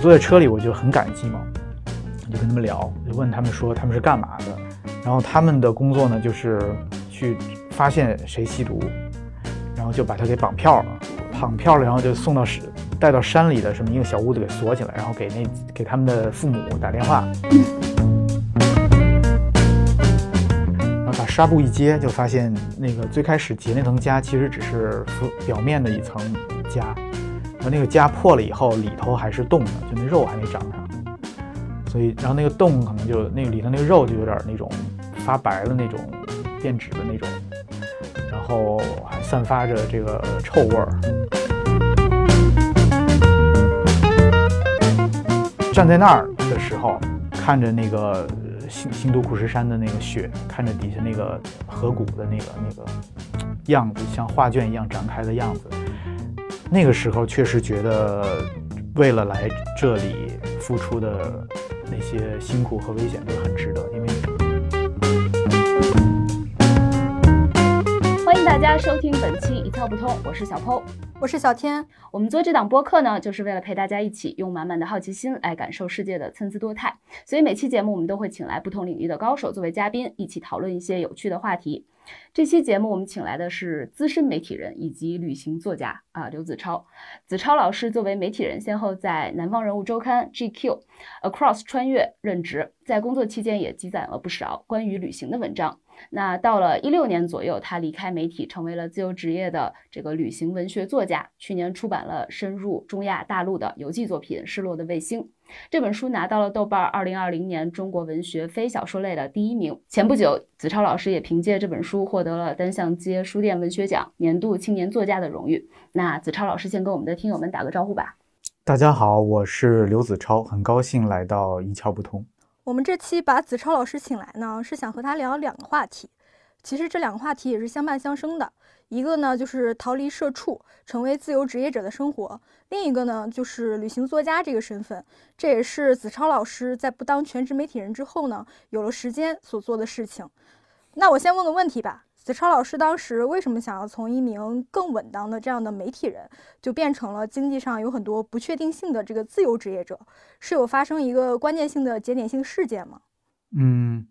坐在车里我就很感激嘛，我就跟他们聊，就问他们说他们是干嘛的，然后他们的工作呢就是去发现谁吸毒，然后就把他给绑票了，绑票了，然后就送到山带到山里的什么一个小屋子给锁起来，然后给那给他们的父母打电话。把纱布一揭，就发现那个最开始结那层痂，其实只是表面的一层痂，然后那个痂破了以后，里头还是冻的，就那肉还没长上，所以然后那个洞可能就那个里头那个肉就有点那种发白的那种变质的那种，然后还散发着这个臭味儿。站在那儿的时候，看着那个。新新都库什山的那个雪，看着底下那个河谷的那个那个样子，像画卷一样展开的样子，那个时候确实觉得，为了来这里付出的那些辛苦和危险都很值得，因为。欢迎大家收听本期一窍不通，我是小剖。我是小天，我们做这档播客呢，就是为了陪大家一起用满满的好奇心来感受世界的参差多态。所以每期节目我们都会请来不同领域的高手作为嘉宾，一起讨论一些有趣的话题。这期节目我们请来的是资深媒体人以及旅行作家啊，刘子超。子超老师作为媒体人，先后在《南方人物周刊》、GQ、Across 穿越任职，在工作期间也积攒了不少关于旅行的文章。那到了一六年左右，他离开媒体，成为了自由职业的这个旅行文学作家。去年出版了深入中亚大陆的游记作品《失落的卫星》这本书，拿到了豆瓣二零二零年中国文学非小说类的第一名。前不久，子超老师也凭借这本书获得了单向街书店文学奖年度青年作家的荣誉。那子超老师先跟我们的听友们打个招呼吧。大家好，我是刘子超，很高兴来到一窍不通。我们这期把子超老师请来呢，是想和他聊两个话题。其实这两个话题也是相伴相生的。一个呢就是逃离社畜，成为自由职业者的生活；另一个呢就是旅行作家这个身份。这也是子超老师在不当全职媒体人之后呢，有了时间所做的事情。那我先问个问题吧。子超老师当时为什么想要从一名更稳当的这样的媒体人，就变成了经济上有很多不确定性的这个自由职业者？是有发生一个关键性的节点性事件吗？嗯，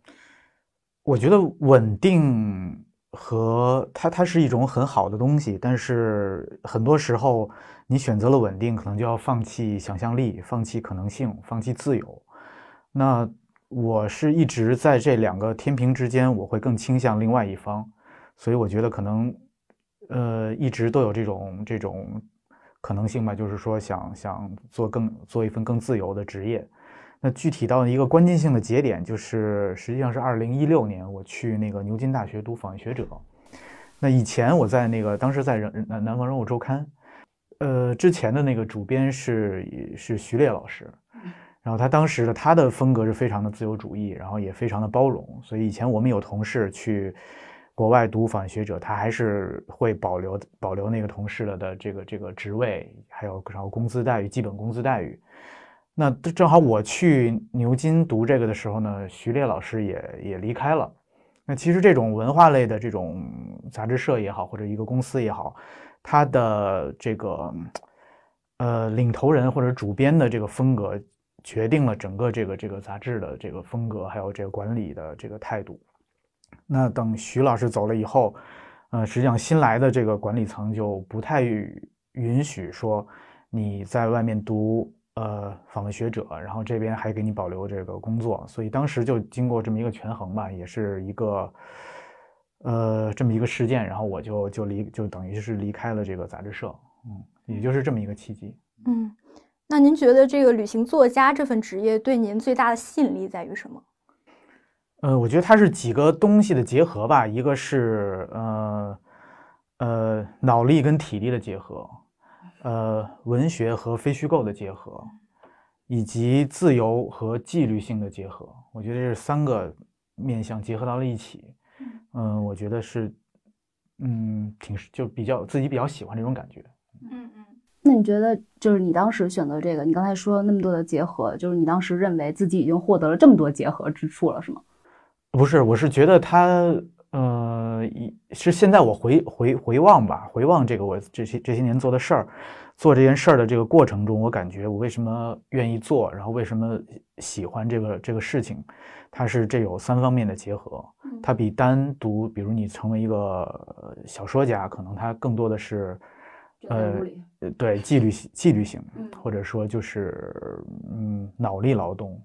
我觉得稳定和它它是一种很好的东西，但是很多时候你选择了稳定，可能就要放弃想象力，放弃可能性，放弃自由。那我是一直在这两个天平之间，我会更倾向另外一方。所以我觉得可能，呃，一直都有这种这种可能性吧，就是说想想做更做一份更自由的职业。那具体到一个关键性的节点，就是实际上是二零一六年，我去那个牛津大学读访问学者。那以前我在那个当时在人南南方人物周刊，呃，之前的那个主编是是徐烈老师，然后他当时的他的风格是非常的自由主义，然后也非常的包容，所以以前我们有同事去。国外读访学者，他还是会保留保留那个同事了的这个这个职位，还有然后工资待遇，基本工资待遇。那正好我去牛津读这个的时候呢，徐烈老师也也离开了。那其实这种文化类的这种杂志社也好，或者一个公司也好，它的这个呃领头人或者主编的这个风格，决定了整个这个这个杂志的这个风格，还有这个管理的这个态度。那等徐老师走了以后，呃，实际上新来的这个管理层就不太允许说你在外面读呃访问学者，然后这边还给你保留这个工作，所以当时就经过这么一个权衡吧，也是一个呃这么一个事件，然后我就就离就等于是离开了这个杂志社，嗯，也就是这么一个契机。嗯，那您觉得这个旅行作家这份职业对您最大的吸引力在于什么？呃，我觉得它是几个东西的结合吧，一个是呃呃脑力跟体力的结合，呃文学和非虚构的结合，以及自由和纪律性的结合。我觉得这三个面向结合到了一起，嗯，我觉得是嗯挺就比较自己比较喜欢这种感觉。嗯嗯，那你觉得就是你当时选择这个，你刚才说那么多的结合，就是你当时认为自己已经获得了这么多结合之处了，是吗？不是，我是觉得他，呃，一是现在我回回回望吧，回望这个我这些这些年做的事儿，做这件事儿的这个过程中，我感觉我为什么愿意做，然后为什么喜欢这个这个事情，它是这有三方面的结合，它比单独，比如你成为一个小说家，可能它更多的是，呃，对纪律纪律性，或者说就是嗯脑力劳动，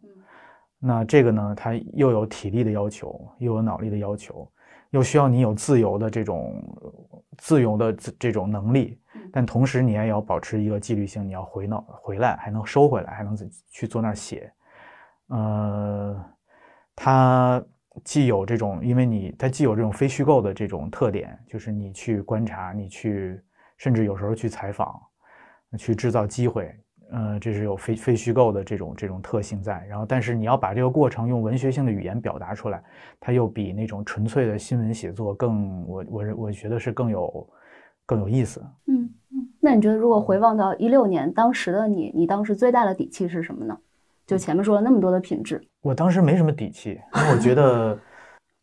那这个呢，它又有体力的要求，又有脑力的要求。又需要你有自由的这种自由的这种能力，但同时你也要保持一个纪律性，你要回脑回来，还能收回来，还能去坐那儿写。呃，它既有这种，因为你它既有这种非虚构的这种特点，就是你去观察，你去甚至有时候去采访，去制造机会。嗯，这是有非非虚构的这种这种特性在，然后但是你要把这个过程用文学性的语言表达出来，它又比那种纯粹的新闻写作更，我我我觉得是更有更有意思。嗯嗯，那你觉得如果回望到一六年，当时的你，你当时最大的底气是什么呢？就前面说了那么多的品质，我当时没什么底气，因为我觉得。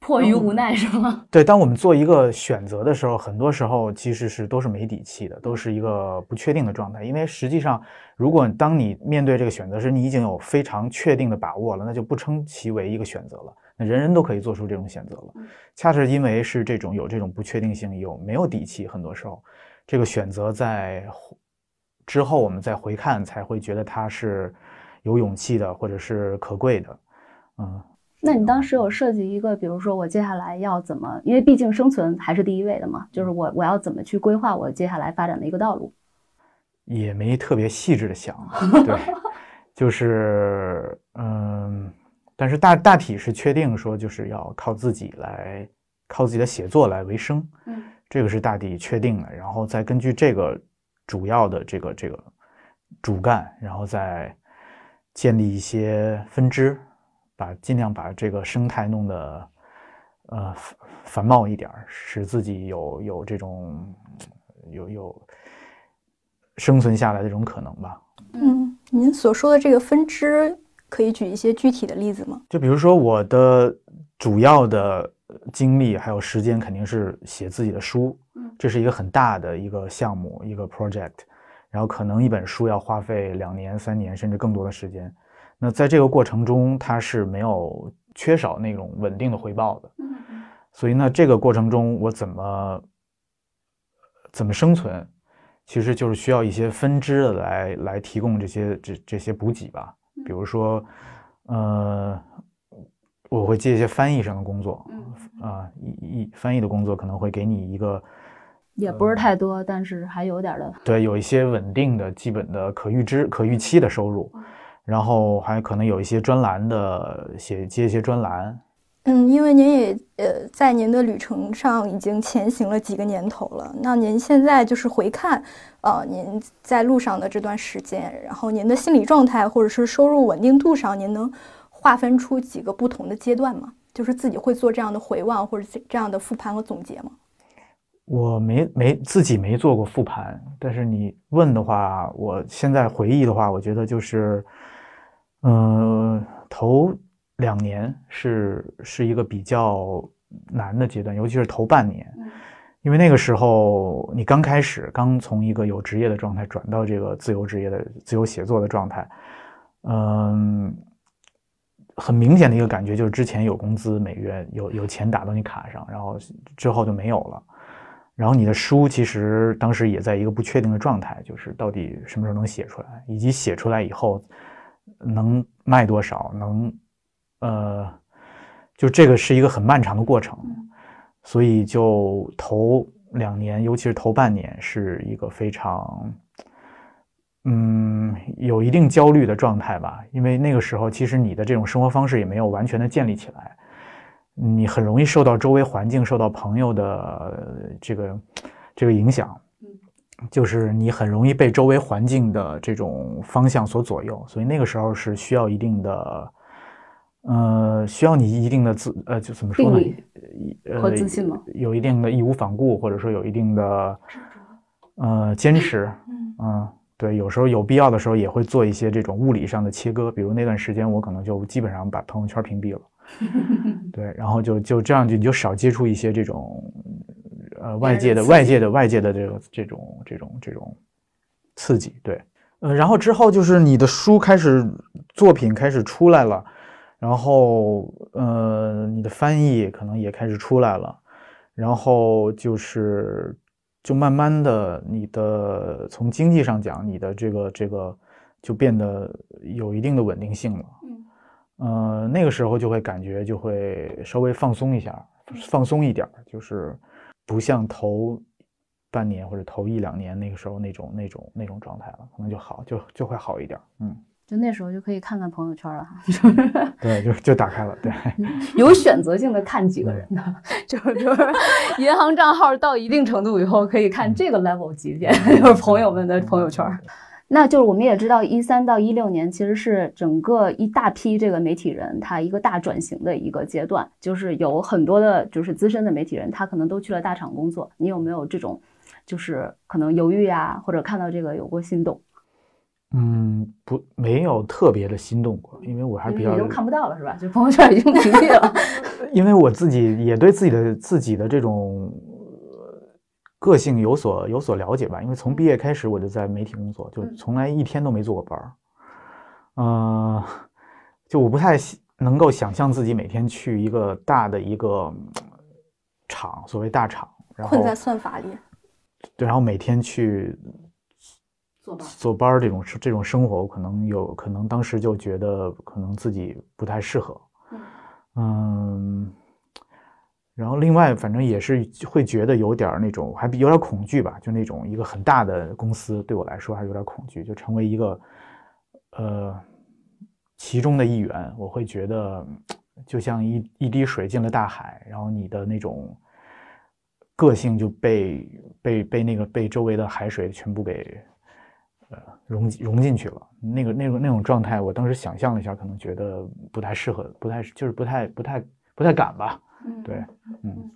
迫于无奈是吗？对，当我们做一个选择的时候，很多时候其实是都是没底气的，都是一个不确定的状态。因为实际上，如果当你面对这个选择时，你已经有非常确定的把握了，那就不称其为一个选择了。那人人都可以做出这种选择了。恰是因为是这种有这种不确定性，有没有底气，很多时候这个选择在之后我们再回看，才会觉得它是有勇气的，或者是可贵的。嗯。那你当时有设计一个，比如说我接下来要怎么？因为毕竟生存还是第一位的嘛，就是我我要怎么去规划我接下来发展的一个道路？也没特别细致的想，对，就是嗯，但是大大体是确定说就是要靠自己来，靠自己的写作来为生，嗯，这个是大体确定的，然后再根据这个主要的这个这个主干，然后再建立一些分支。把尽量把这个生态弄得，呃，繁茂一点使自己有有这种有有生存下来的这种可能吧。嗯，您所说的这个分支，可以举一些具体的例子吗？就比如说，我的主要的精力还有时间肯定是写自己的书，这是一个很大的一个项目，一个 project，然后可能一本书要花费两年、三年甚至更多的时间。那在这个过程中，它是没有缺少那种稳定的回报的。嗯所以呢，这个过程中我怎么怎么生存，其实就是需要一些分支的来来提供这些这这些补给吧。比如说，呃，我会接一些翻译上的工作。嗯啊，译译翻译的工作可能会给你一个，也不是太多，但是还有点的。对，有一些稳定的基本的可预知、可预期的收入。然后还可能有一些专栏的写接一些专栏，嗯，因为您也呃在您的旅程上已经前行了几个年头了，那您现在就是回看，呃，您在路上的这段时间，然后您的心理状态或者是收入稳定度上，您能划分出几个不同的阶段吗？就是自己会做这样的回望或者这样的复盘和总结吗？我没没自己没做过复盘，但是你问的话，我现在回忆的话，我觉得就是。嗯，头两年是是一个比较难的阶段，尤其是头半年，因为那个时候你刚开始，刚从一个有职业的状态转到这个自由职业的自由写作的状态，嗯，很明显的一个感觉就是之前有工资，每月有有钱打到你卡上，然后之后就没有了，然后你的书其实当时也在一个不确定的状态，就是到底什么时候能写出来，以及写出来以后。能卖多少？能，呃，就这个是一个很漫长的过程，所以就头两年，尤其是头半年，是一个非常，嗯，有一定焦虑的状态吧。因为那个时候，其实你的这种生活方式也没有完全的建立起来，你很容易受到周围环境、受到朋友的这个这个影响。就是你很容易被周围环境的这种方向所左右，所以那个时候是需要一定的，呃，需要你一定的自，呃，就怎么说呢？和自信吗？有一定的义无反顾，或者说有一定的，呃，坚持。嗯，对，有时候有必要的时候也会做一些这种物理上的切割，比如那段时间我可能就基本上把朋友圈屏蔽了。对，然后就就这样就你就少接触一些这种呃外界的外界的外界的这个这种这种这种刺激，对，呃，然后之后就是你的书开始作品开始出来了，然后呃你的翻译可能也开始出来了，然后就是就慢慢的你的从经济上讲，你的这个这个就变得有一定的稳定性了。呃，那个时候就会感觉就会稍微放松一下，放松一点儿，就是不像头半年或者头一两年那个时候那种那种那种状态了，可能就好，就就会好一点儿。嗯，就那时候就可以看看朋友圈了哈。对，就就打开了，对，有选择性的看几个人的，就是就是银行账号到一定程度以后可以看这个 level 级别，就是朋友们的朋友圈。那就是我们也知道，一三到一六年其实是整个一大批这个媒体人他一个大转型的一个阶段，就是有很多的，就是资深的媒体人，他可能都去了大厂工作。你有没有这种，就是可能犹豫啊，或者看到这个有过心动？嗯，不，没有特别的心动过，因为我还是比较已经看不到了是吧？就朋友圈已经屏蔽了。因为我自己也对自己的自己的这种。个性有所有所了解吧，因为从毕业开始我就在媒体工作，就从来一天都没做过班儿。嗯，就我不太能够想象自己每天去一个大的一个厂，所谓大厂，然后困在算法里。对，然后每天去做班坐班儿这种这种生活，我可能有可能当时就觉得可能自己不太适合。嗯。然后另外，反正也是会觉得有点那种，还有点恐惧吧，就那种一个很大的公司对我来说还是有点恐惧，就成为一个，呃，其中的一员，我会觉得就像一一滴水进了大海，然后你的那种个性就被被被那个被周围的海水全部给呃融融进去了，那个那个那种状态，我当时想象了一下，可能觉得不太适合，不太就是不太不太不太敢吧。对，嗯，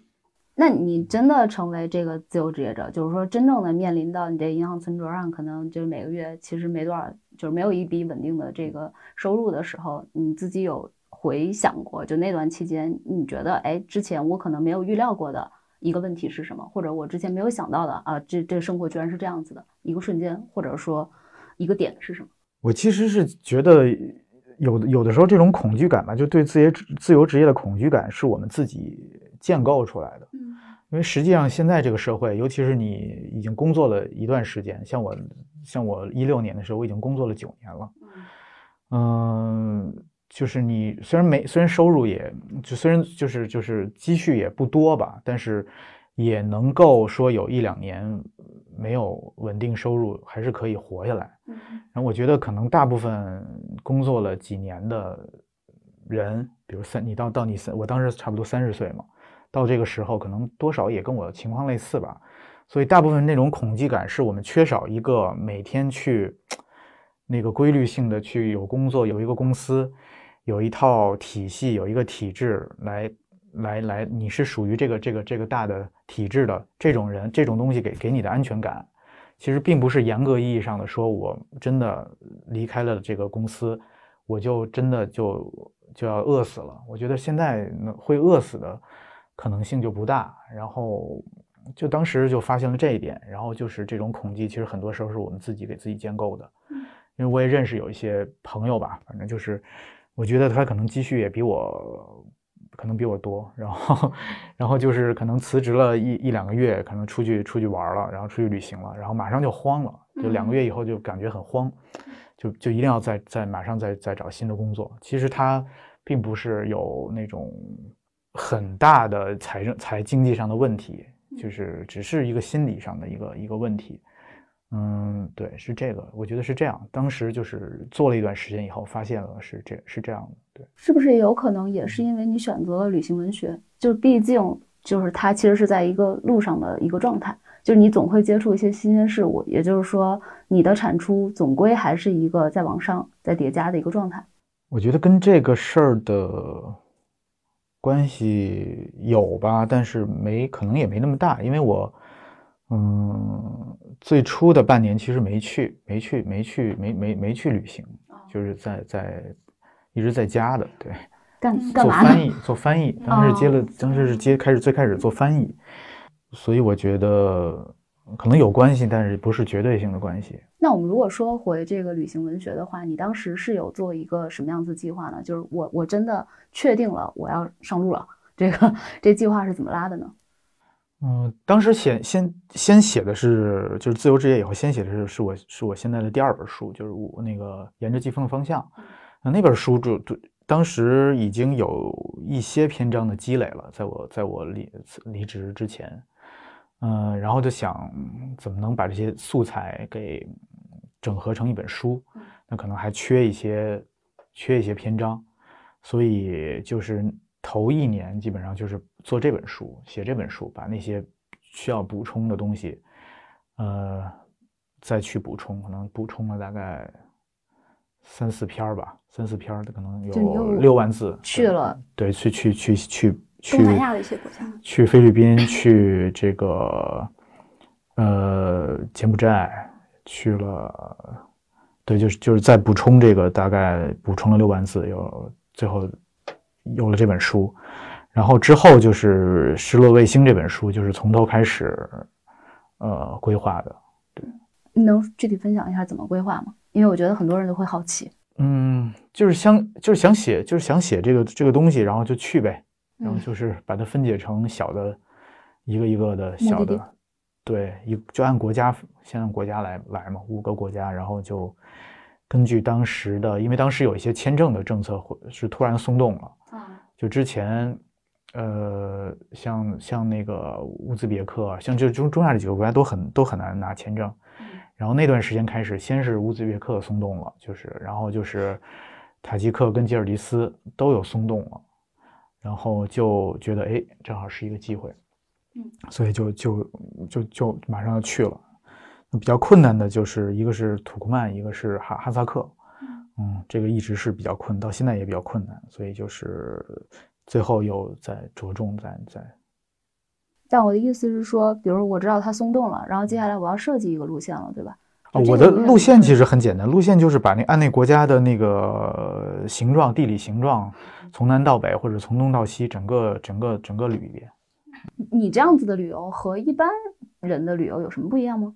那你真的成为这个自由职业者，就是说真正的面临到你这银行存折上，可能就是每个月其实没多少，就是没有一笔稳定的这个收入的时候，你自己有回想过，就那段期间，你觉得，哎，之前我可能没有预料过的一个问题是什么，或者我之前没有想到的啊，这这生活居然是这样子的一个瞬间，或者说一个点是什么？我其实是觉得。有的有的时候，这种恐惧感吧，就对自己自由职业的恐惧感，是我们自己建构出来的。嗯，因为实际上现在这个社会，尤其是你已经工作了一段时间，像我，像我一六年的时候，我已经工作了九年了。嗯，就是你虽然没，虽然收入也就虽然就是就是积蓄也不多吧，但是也能够说有一两年。没有稳定收入，还是可以活下来。嗯然后我觉得，可能大部分工作了几年的人，比如三，你到到你三，我当时差不多三十岁嘛，到这个时候，可能多少也跟我的情况类似吧。所以，大部分那种恐惧感，是我们缺少一个每天去那个规律性的去有工作，有一个公司，有一套体系，有一个体制来。来来，你是属于这个这个这个大的体制的这种人，这种东西给给你的安全感，其实并不是严格意义上的说，我真的离开了这个公司，我就真的就就要饿死了。我觉得现在会饿死的可能性就不大。然后就当时就发现了这一点，然后就是这种恐惧，其实很多时候是我们自己给自己建构的。因为我也认识有一些朋友吧，反正就是我觉得他可能积蓄也比我。可能比我多，然后，然后就是可能辞职了一一两个月，可能出去出去玩了，然后出去旅行了，然后马上就慌了，就两个月以后就感觉很慌，就就一定要再再马上再再找新的工作。其实他并不是有那种很大的财政财经济上的问题，就是只是一个心理上的一个一个问题。嗯，对，是这个，我觉得是这样。当时就是做了一段时间以后，发现了是这是这样的。对，是不是也有可能也是因为你选择了旅行文学？就毕竟就是它其实是在一个路上的一个状态，就是你总会接触一些新鲜事物，也就是说你的产出总归还是一个在往上在叠加的一个状态。我觉得跟这个事儿的关系有吧，但是没可能也没那么大，因为我。嗯，最初的半年其实没去，没去，没去，没没没去旅行，就是在在一直在家的。对，干嗯干嘛？做翻译，做翻译。当时接了，哦当时是接开始最开始做翻译，所以我觉得可能有关系，但是不是绝对性的关系。那我们如果说回这个旅行文学的话，你当时是有做一个什么样子计划呢？就是我我真的确定了我要上路了，这个这计划是怎么拉的呢？嗯，当时写先先写的是就是自由职业以后，先写的是是我是我现在的第二本书，就是我那个沿着季风的方向。那那本书就就当时已经有一些篇章的积累了，在我在我离离职之前，嗯，然后就想怎么能把这些素材给整合成一本书，那可能还缺一些缺一些篇章，所以就是头一年基本上就是做这本书，写这本书，把那些需要补充的东西，呃，再去补充，可能补充了大概三四篇儿吧，三四篇儿的可能有六万字，去了对，去去去去去东南亚的一些国家，去菲律宾，去这个呃柬埔寨，去了，对，就是就是再补充这个，大概补充了六万字，有最后有了这本书，然后之后就是《失落卫星》这本书，就是从头开始呃规划的。对你能具体分享一下怎么规划吗？因为我觉得很多人都会好奇。嗯，就是想就是想写，就是想写这个这个东西，然后就去呗，然后嗯就是把它分解成小的，一个一个的小的，对，一就按国家先按国家来来嘛，五个国家，然后就根据当时的，因为当时有一些签证的政策会是突然松动了，啊，就之前，呃，像像那个乌兹别克，像就中中亚这几个国家都很都很难拿签证。然后那段时间开始，先是乌兹别克松动了，就是，然后就是塔吉克跟吉尔吉斯都有松动了，然后就觉得哎，正好是一个机会，嗯，所以就就就就马上要去了。那比较困难的就是一个是土库曼，一个是哈哈萨克，嗯，这个一直是比较困，到现在也比较困难，所以就是最后又在着重在在但我的意思是说，比如我知道它松动了，然后接下来我要设计一个路线了，对吧？啊，我的路线其实很简单，路线就是把那按那国家的那个形状、地理形状，从南到北或者从东到西，整个整个整个捋一遍。你这样子的旅游和一般人的旅游有什么不一样吗？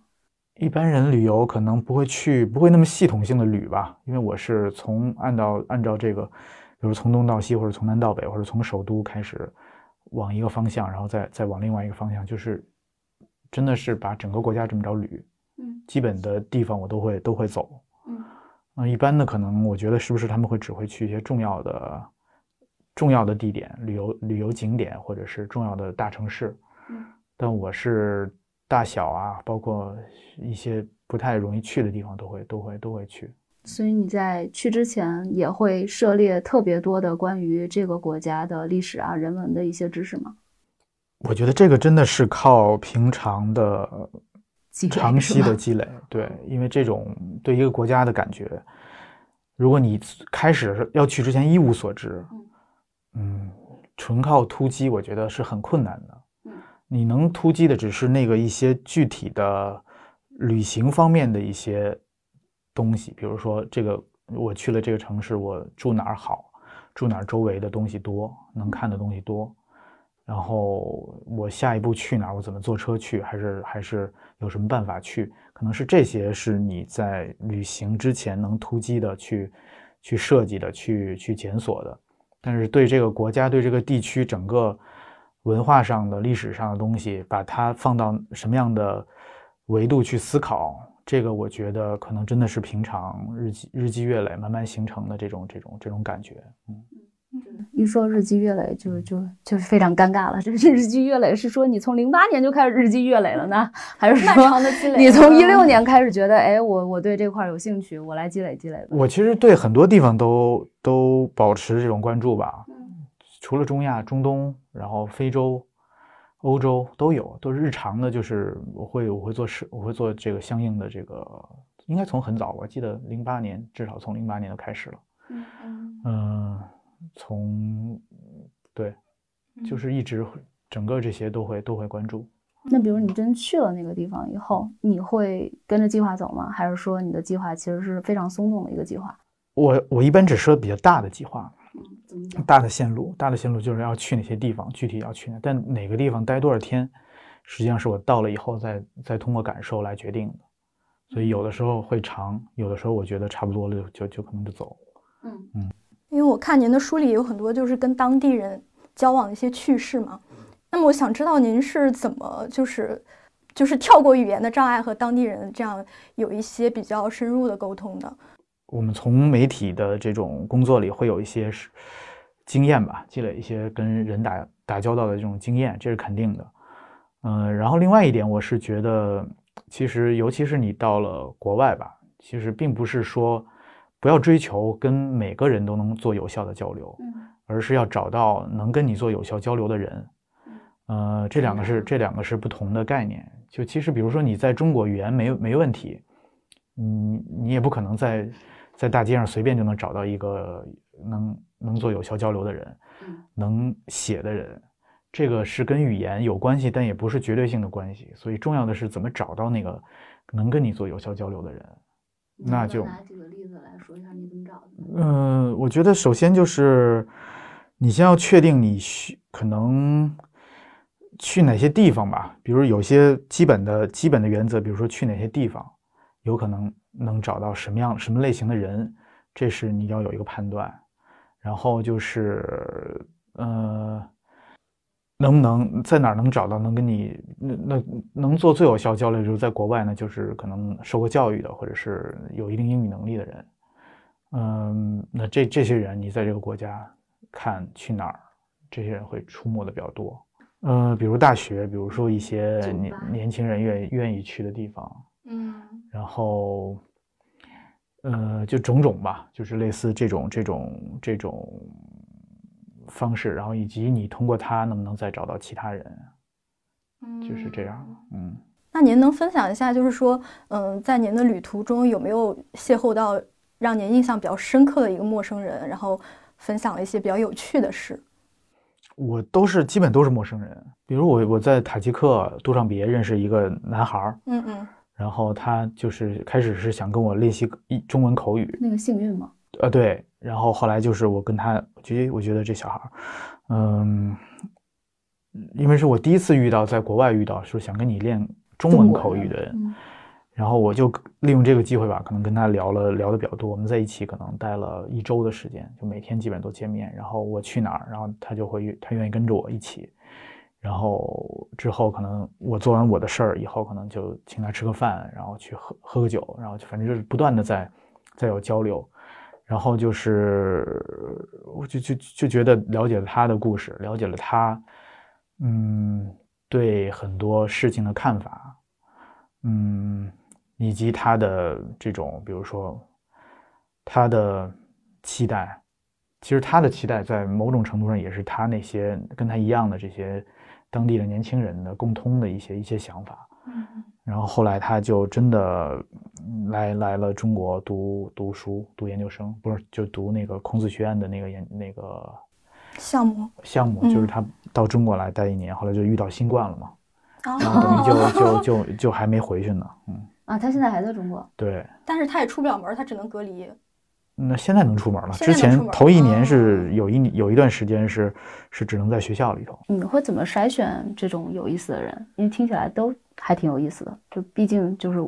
一般人旅游可能不会去，不会那么系统性的旅吧，因为我是从按照按照这个，比如从东到西，或者从南到北，或者从首都开始往一个方向，然后再再往另外一个方向，就是真的是把整个国家这么着旅，嗯基本的地方我都会都会走。嗯那一般的可能，我觉得是不是他们会只会去一些重要的、重要的地点、旅游旅游景点，或者是重要的大城市。嗯但我是大小啊，包括一些不太容易去的地方，都会都会都会去。所以你在去之前也会涉猎特别多的关于这个国家的历史啊、人文的一些知识吗？我觉得这个真的是靠平常的长期的积累，对，因为这种对一个国家的感觉，如果你开始要去之前一无所知，嗯，纯靠突击，我觉得是很困难的。你能突击的只是那个一些具体的旅行方面的一些东西，比如说这个我去了这个城市，我住哪儿好，住哪儿周围的东西多，能看的东西多。然后我下一步去哪儿？我怎么坐车去？还是还是有什么办法去？可能是这些是你在旅行之前能突击的去去设计的、去去检索的。但是对这个国家、对这个地区整个文化上的、历史上的东西，把它放到什么样的维度去思考，这个我觉得可能真的是平常日积日积月累慢慢形成的这种这种这种感觉。嗯。一说日积月累就，就就非常尴尬了。这日积月累是说你从零八年就开始日积月累了呢，还是漫说长的积累你从一六嗯年开始觉得，哎，我我对这块儿有兴趣，我来积累积累吧。我其实对很多地方都都保持这种关注吧，除了中亚、中东，然后非洲、欧洲都有，都是日常的。就是我会我会做事，我会做这个相应的这个，应该从很早，我记得零八年，至少从零八年就开始了。嗯嗯嗯，从对，就是一直整个这些都会都会关注。那比如你真去了那个地方以后，你会跟着计划走吗？还是说你的计划其实是非常松动的一个计划？我我一般只说比较大的计划，怎么讲？大的线路，大的线路就是要去哪些地方，具体要去哪，但哪个地方待多少天，实际上是我到了以后再再通过感受来决定的。所以有的时候会长，有的时候我觉得差不多了就就就可能就走。嗯嗯因为我看您的书里有很多就是跟当地人交往的一些趣事嘛，那么我想知道您是怎么就是就是跳过语言的障碍和当地人这样有一些比较深入的沟通的。我们从媒体的这种工作里会有一些是经验吧，积累一些跟人打打交道的这种经验，这是肯定的。嗯，然后另外一点，我是觉得，其实尤其是你到了国外吧，其实并不是说不要追求跟每个人都能做有效的交流，嗯而是要找到能跟你做有效交流的人。呃，这两个是这两个是不同的概念。就其实，比如说你在中国语言没没问题，嗯你也不可能在在大街上随便就能找到一个能能做有效交流的人，嗯能写的人。这个是跟语言有关系，但也不是绝对性的关系。所以重要的是怎么找到那个能跟你做有效交流的人。那就拿几个例子来说一下你怎么找的？嗯，我觉得首先就是你先要确定你需可能去哪些地方吧，比如有些基本的基本的原则，比如说去哪些地方，有可能能找到什么样什么类型的人，这是你要有一个判断。然后就是呃，能不能在哪儿能找到能跟你那那能做最有效交流，就是在国外呢，就是可能受过教育的，或者是有一定英语能力的人。嗯，那这这些人，你在这个国家看去哪儿，这些人会出没的比较多。嗯，比如大学，比如说一些年年轻人愿意愿意去的地方，嗯然后，呃，就种种吧，就是类似这种这种这种方式，然后以及你通过它能不能再找到其他人，就是这样。嗯，那您能分享一下，就是说，嗯，在您的旅途中有没有邂逅到让您印象比较深刻的一个陌生人，然后分享了一些比较有趣的事？我都是基本都是陌生人，比如我我在塔吉克杜尚别认识一个男孩儿，嗯嗯然后他就是开始是想跟我练习一中文口语，那个幸运吗？呃，对，然后后来就是我跟他，我觉得我觉得这小孩儿，嗯，因为是我第一次遇到，在国外遇到说想跟你练中文口语的人，嗯然后我就利用这个机会吧，可能跟他聊了聊的比较多，我们在一起可能待了一周的时间，就每天基本都见面，然后我去哪儿，然后他就会愿他愿意跟着我一起，然后之后可能我做完我的事儿以后，可能就请他吃个饭，然后去喝喝个酒，然后就反正就是不断的在在有交流，然后就是我就就就觉得了解了他的故事，了解了他，嗯，对很多事情的看法，嗯，以及他的这种，比如说他的期待，其实他的期待在某种程度上也是他那些跟他一样的这些当地的年轻人的共通的一些一些想法。嗯然后后来他就真的嗯来来了中国读读书，读研究生，不是就读那个孔子学院的那个研那个项目项目，嗯就是他到中国来待一年，后来就遇到新冠了嘛，啊然后等于就 就就就还没回去呢，嗯，啊，他现在还在中国。对。但是他也出不了门，他只能隔离。那现在能出门了，之前头一年哦是有一有一段时间是是只能在学校里头。你会怎么筛选这种有意思的人？因为听起来都还挺有意思的，就毕竟就是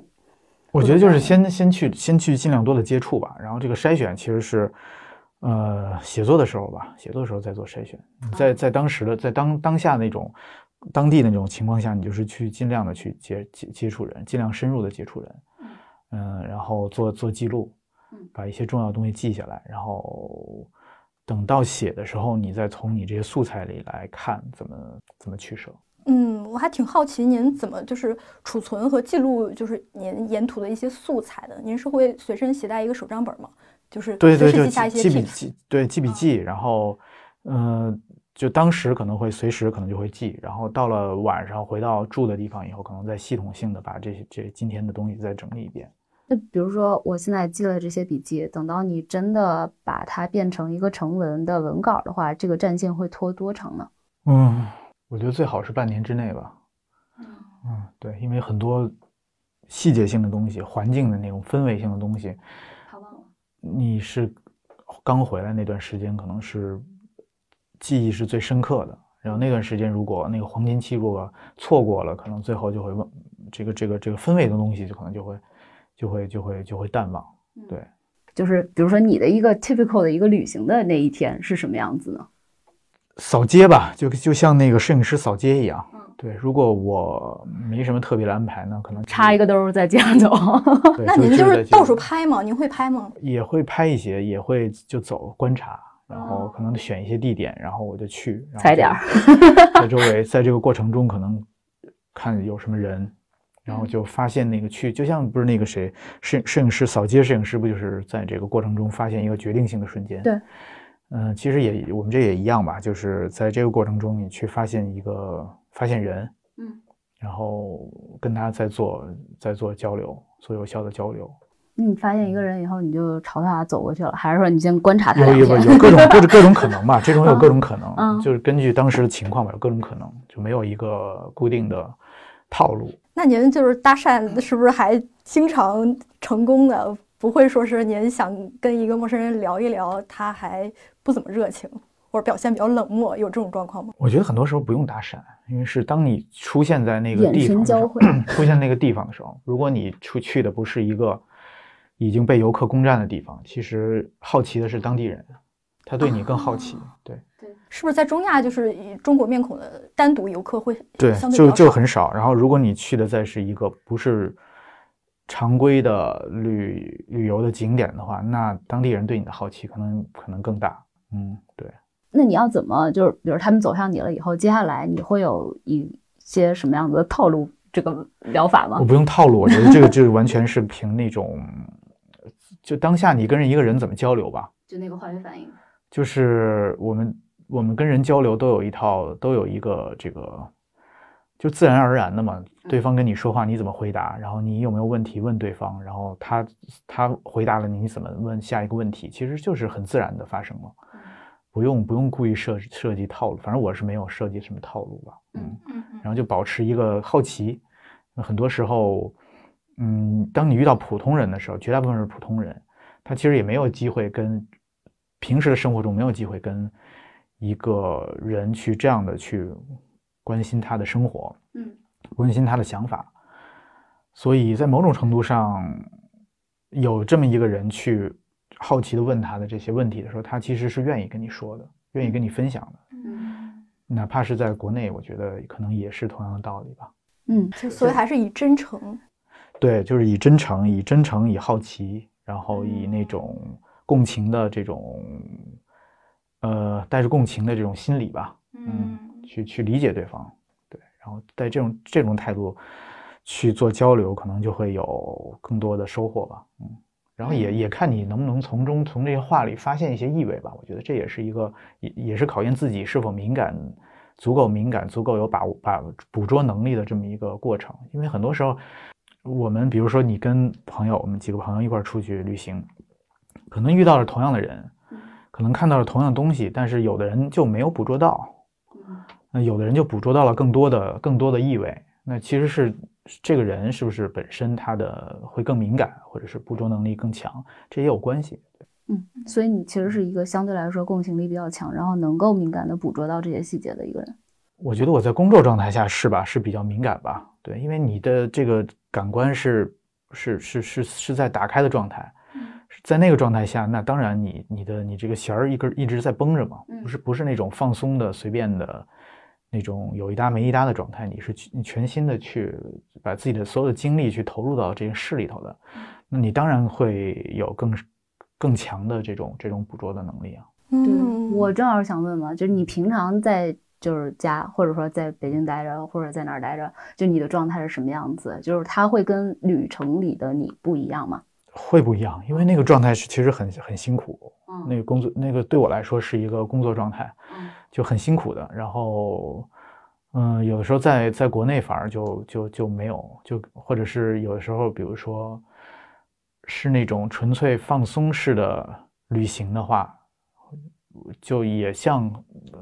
我觉得就是先先去先去尽量多的接触吧，然后这个筛选其实是，呃，写作的时候吧，写作的时候再做筛选。在在当时的在当当下那种当地的那种情况下，你就是去尽量的去接接接触人，尽量深入的接触人，嗯，然后做做记录嗯，把一些重要的东西记下来，然后等到写的时候，你再从你这些素材里来看怎么怎么取舍。嗯，我还挺好奇您怎么就是储存和记录，就是您沿途的一些素材的。您是会随身携带一个手账本吗？就是对对，就随时记笔。记，对记笔记，然后，呃，就当时可能会随时可能就会记，然后到了晚上回到住的地方以后，可能再系统性的把这些这今天的东西再整理一遍。那比如说，我现在记了这些笔记，等到你真的把它变成一个成文的文稿的话，这个战线会拖多长呢？嗯，我觉得最好是半年之内吧。嗯，对，因为很多细节性的东西、环境的那种氛围性的东西，他忘了。你是刚回来那段时间，可能是记忆是最深刻的。然后那段时间，如果那个黄金期如果错过了，可能最后就会忘这个这个这个氛围的东西，就可能就会就会就会就会淡忘。对，就是比如说你的一个 typical 的一个旅行的那一天是什么样子呢？扫街吧，就就像那个摄影师扫街一样。对，如果我没什么特别的安排呢，可能插一个兜再这样走。那您就就是到处拍吗？您会拍吗？也会拍一些，也会就走观察，然后哦可能选一些地点，然后我就去，踩点儿在周围，在这个过程中可能看有什么人，然后就发现那个去，就像不是那个谁摄摄影师扫街摄影师不就是在这个过程中发现一个决定性的瞬间？对，嗯、其实也我们这也一样吧，就是在这个过程中你去发现一个发现人，嗯，然后跟他在做在做交流，做有效的交流。你发现一个人以后，你就朝他走过去了，还是说你先观察他有有？有各种各种各种可能吧，这种有各种可能，嗯就是根据当时的情况吧，有各种可能，就没有一个固定的套路。那您就是搭讪，是不是还经常成功的？不会说是您想跟一个陌生人聊一聊，他还不怎么热情，或者表现比较冷漠，有这种状况吗？我觉得很多时候不用搭讪，因为是当你出现在那个地方出现那个地方的时候，如果你出去的不是一个已经被游客攻占的地方，其实好奇的是当地人，他对你更好奇。对对是不是在中亚就是以中国面孔的单独游客会对，就就很少。然后如果你去的再是一个不是常规的旅旅游的景点的话，那当地人对你的好奇可能可能更大。嗯，对。那你要怎么就是，比如他们走向你了以后，接下来你会有一些什么样子的套路这个疗法吗我？不用套路，我觉得这个这个完全是凭那种，就当下你跟人一个人怎么交流吧。就那个化学反应。就是我们我们跟人交流都有一套，都有一个这个，就自然而然的嘛。对方跟你说话，你怎么回答？然后你有没有问题问对方？然后他他回答了你，你怎么问下一个问题？其实就是很自然的发生了，不用不用故意设设计套路。反正我是没有设计什么套路吧。嗯。嗯然后就保持一个好奇。很多时候，嗯，当你遇到普通人的时候，绝大部分是普通人，他其实也没有机会跟平时的生活中没有机会跟一个人去这样的去关心他的生活，嗯，关心他的想法。所以在某种程度上，有这么一个人去好奇的问他的这些问题的时候，他其实是愿意跟你说的，愿意跟你分享的。嗯哪怕是在国内，我觉得可能也是同样的道理吧。嗯，就所以还是以真诚。对，就是以真诚、以真诚、以好奇，然后以那种共情的这种，呃，带着共情的这种心理吧，嗯，去去理解对方，对，然后带这种这种态度去做交流，可能就会有更多的收获吧，嗯，然后也也看你能不能从中从这些话里发现一些意味吧，我觉得这也是一个也也是考验自己是否敏感。足够敏感、足够有把握、把捕捉能力的这么一个过程，因为很多时候，我们比如说你跟朋友，我们几个朋友一块儿出去旅行，可能遇到了同样的人，可能看到了同样的东西，但是有的人就没有捕捉到，那有的人就捕捉到了更多的、更多的意味。那其实是这个人是不是本身他的会更敏感，或者是捕捉能力更强，这也有关系。嗯，所以你其实是一个相对来说共情力比较强，然后能够敏感的捕捉到这些细节的一个人。我觉得我在工作状态下是吧，是比较敏感吧，对，因为你的这个感官是是是是是在打开的状态，在那个状态下，那当然你你的你这个弦儿一根一直在绷着嘛，不是不是那种放松的随便的那种有一搭没一搭的状态，你是去你全心的去把自己的所有的精力去投入到这个事里头的，那你当然会有更更强的这种这种捕捉的能力啊。对嗯，我正好想问嘛，就是你平常在就是家，或者说在北京待着，或者在哪儿待着，就你的状态是什么样子？就是它会跟旅程里的你不一样吗？会不一样，因为那个状态是其实很很辛苦，嗯那个工作那个对我来说是一个工作状态，嗯就很辛苦的。然后，嗯，有的时候在在国内反而就就就没有，就或者是有的时候，比如说是那种纯粹放松式的旅行的话，就也像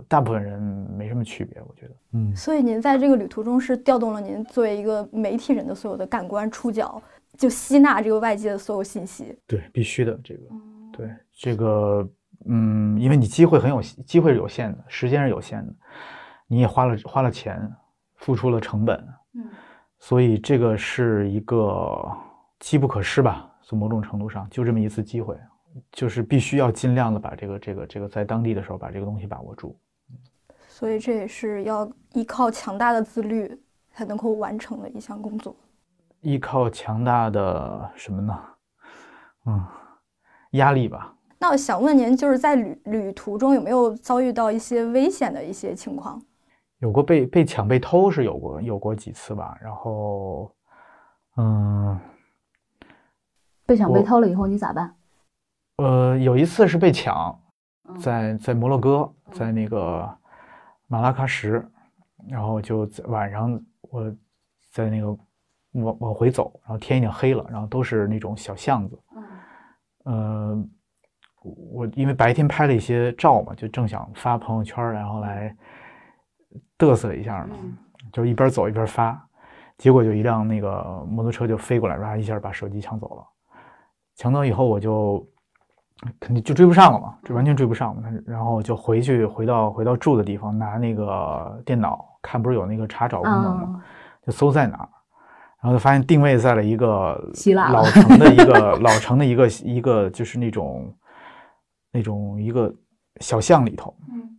大部分人没什么区别，我觉得。嗯，所以您在这个旅途中是调动了您作为一个媒体人的所有的感官触角，就吸纳这个外界的所有信息。对，必须的这个。对这个，嗯，因为你机会很有机会是有限的，时间是有限的，你也花了花了钱，付出了成本，嗯，所以这个是一个机不可失吧，从某种程度上就这么一次机会，就是必须要尽量的把这个这个这个在当地的时候把这个东西把握住。所以这也是要依靠强大的自律才能够完成的一项工作。依靠强大的什么呢？嗯，压力吧。那我想问您，就是在旅旅途中有没有遭遇到一些危险的一些情况？有过被被抢、被偷是有过有过几次吧。然后，嗯，被抢、被偷了以后你咋办？呃，有一次是被抢，嗯在在摩洛哥，在那个马拉喀什，然后就在晚上我在那个往往回走，然后天已经黑了，然后都是那种小巷子，嗯呃，我因为白天拍了一些照嘛，就正想发朋友圈，然后来嘚瑟一下呢，嗯就一边走一边发，结果就一辆那个摩托车就飞过来，然后一下把手机抢走了。抢走以后我就肯定就追不上了嘛，就完全追不上嘛。然后就回去回到回到住的地方，拿那个电脑看，不是有那个查找功能吗？啊，就搜在哪儿，然后就发现定位在了一个希腊老城的一个老城的一个一个就是那种那种一个小巷里头，嗯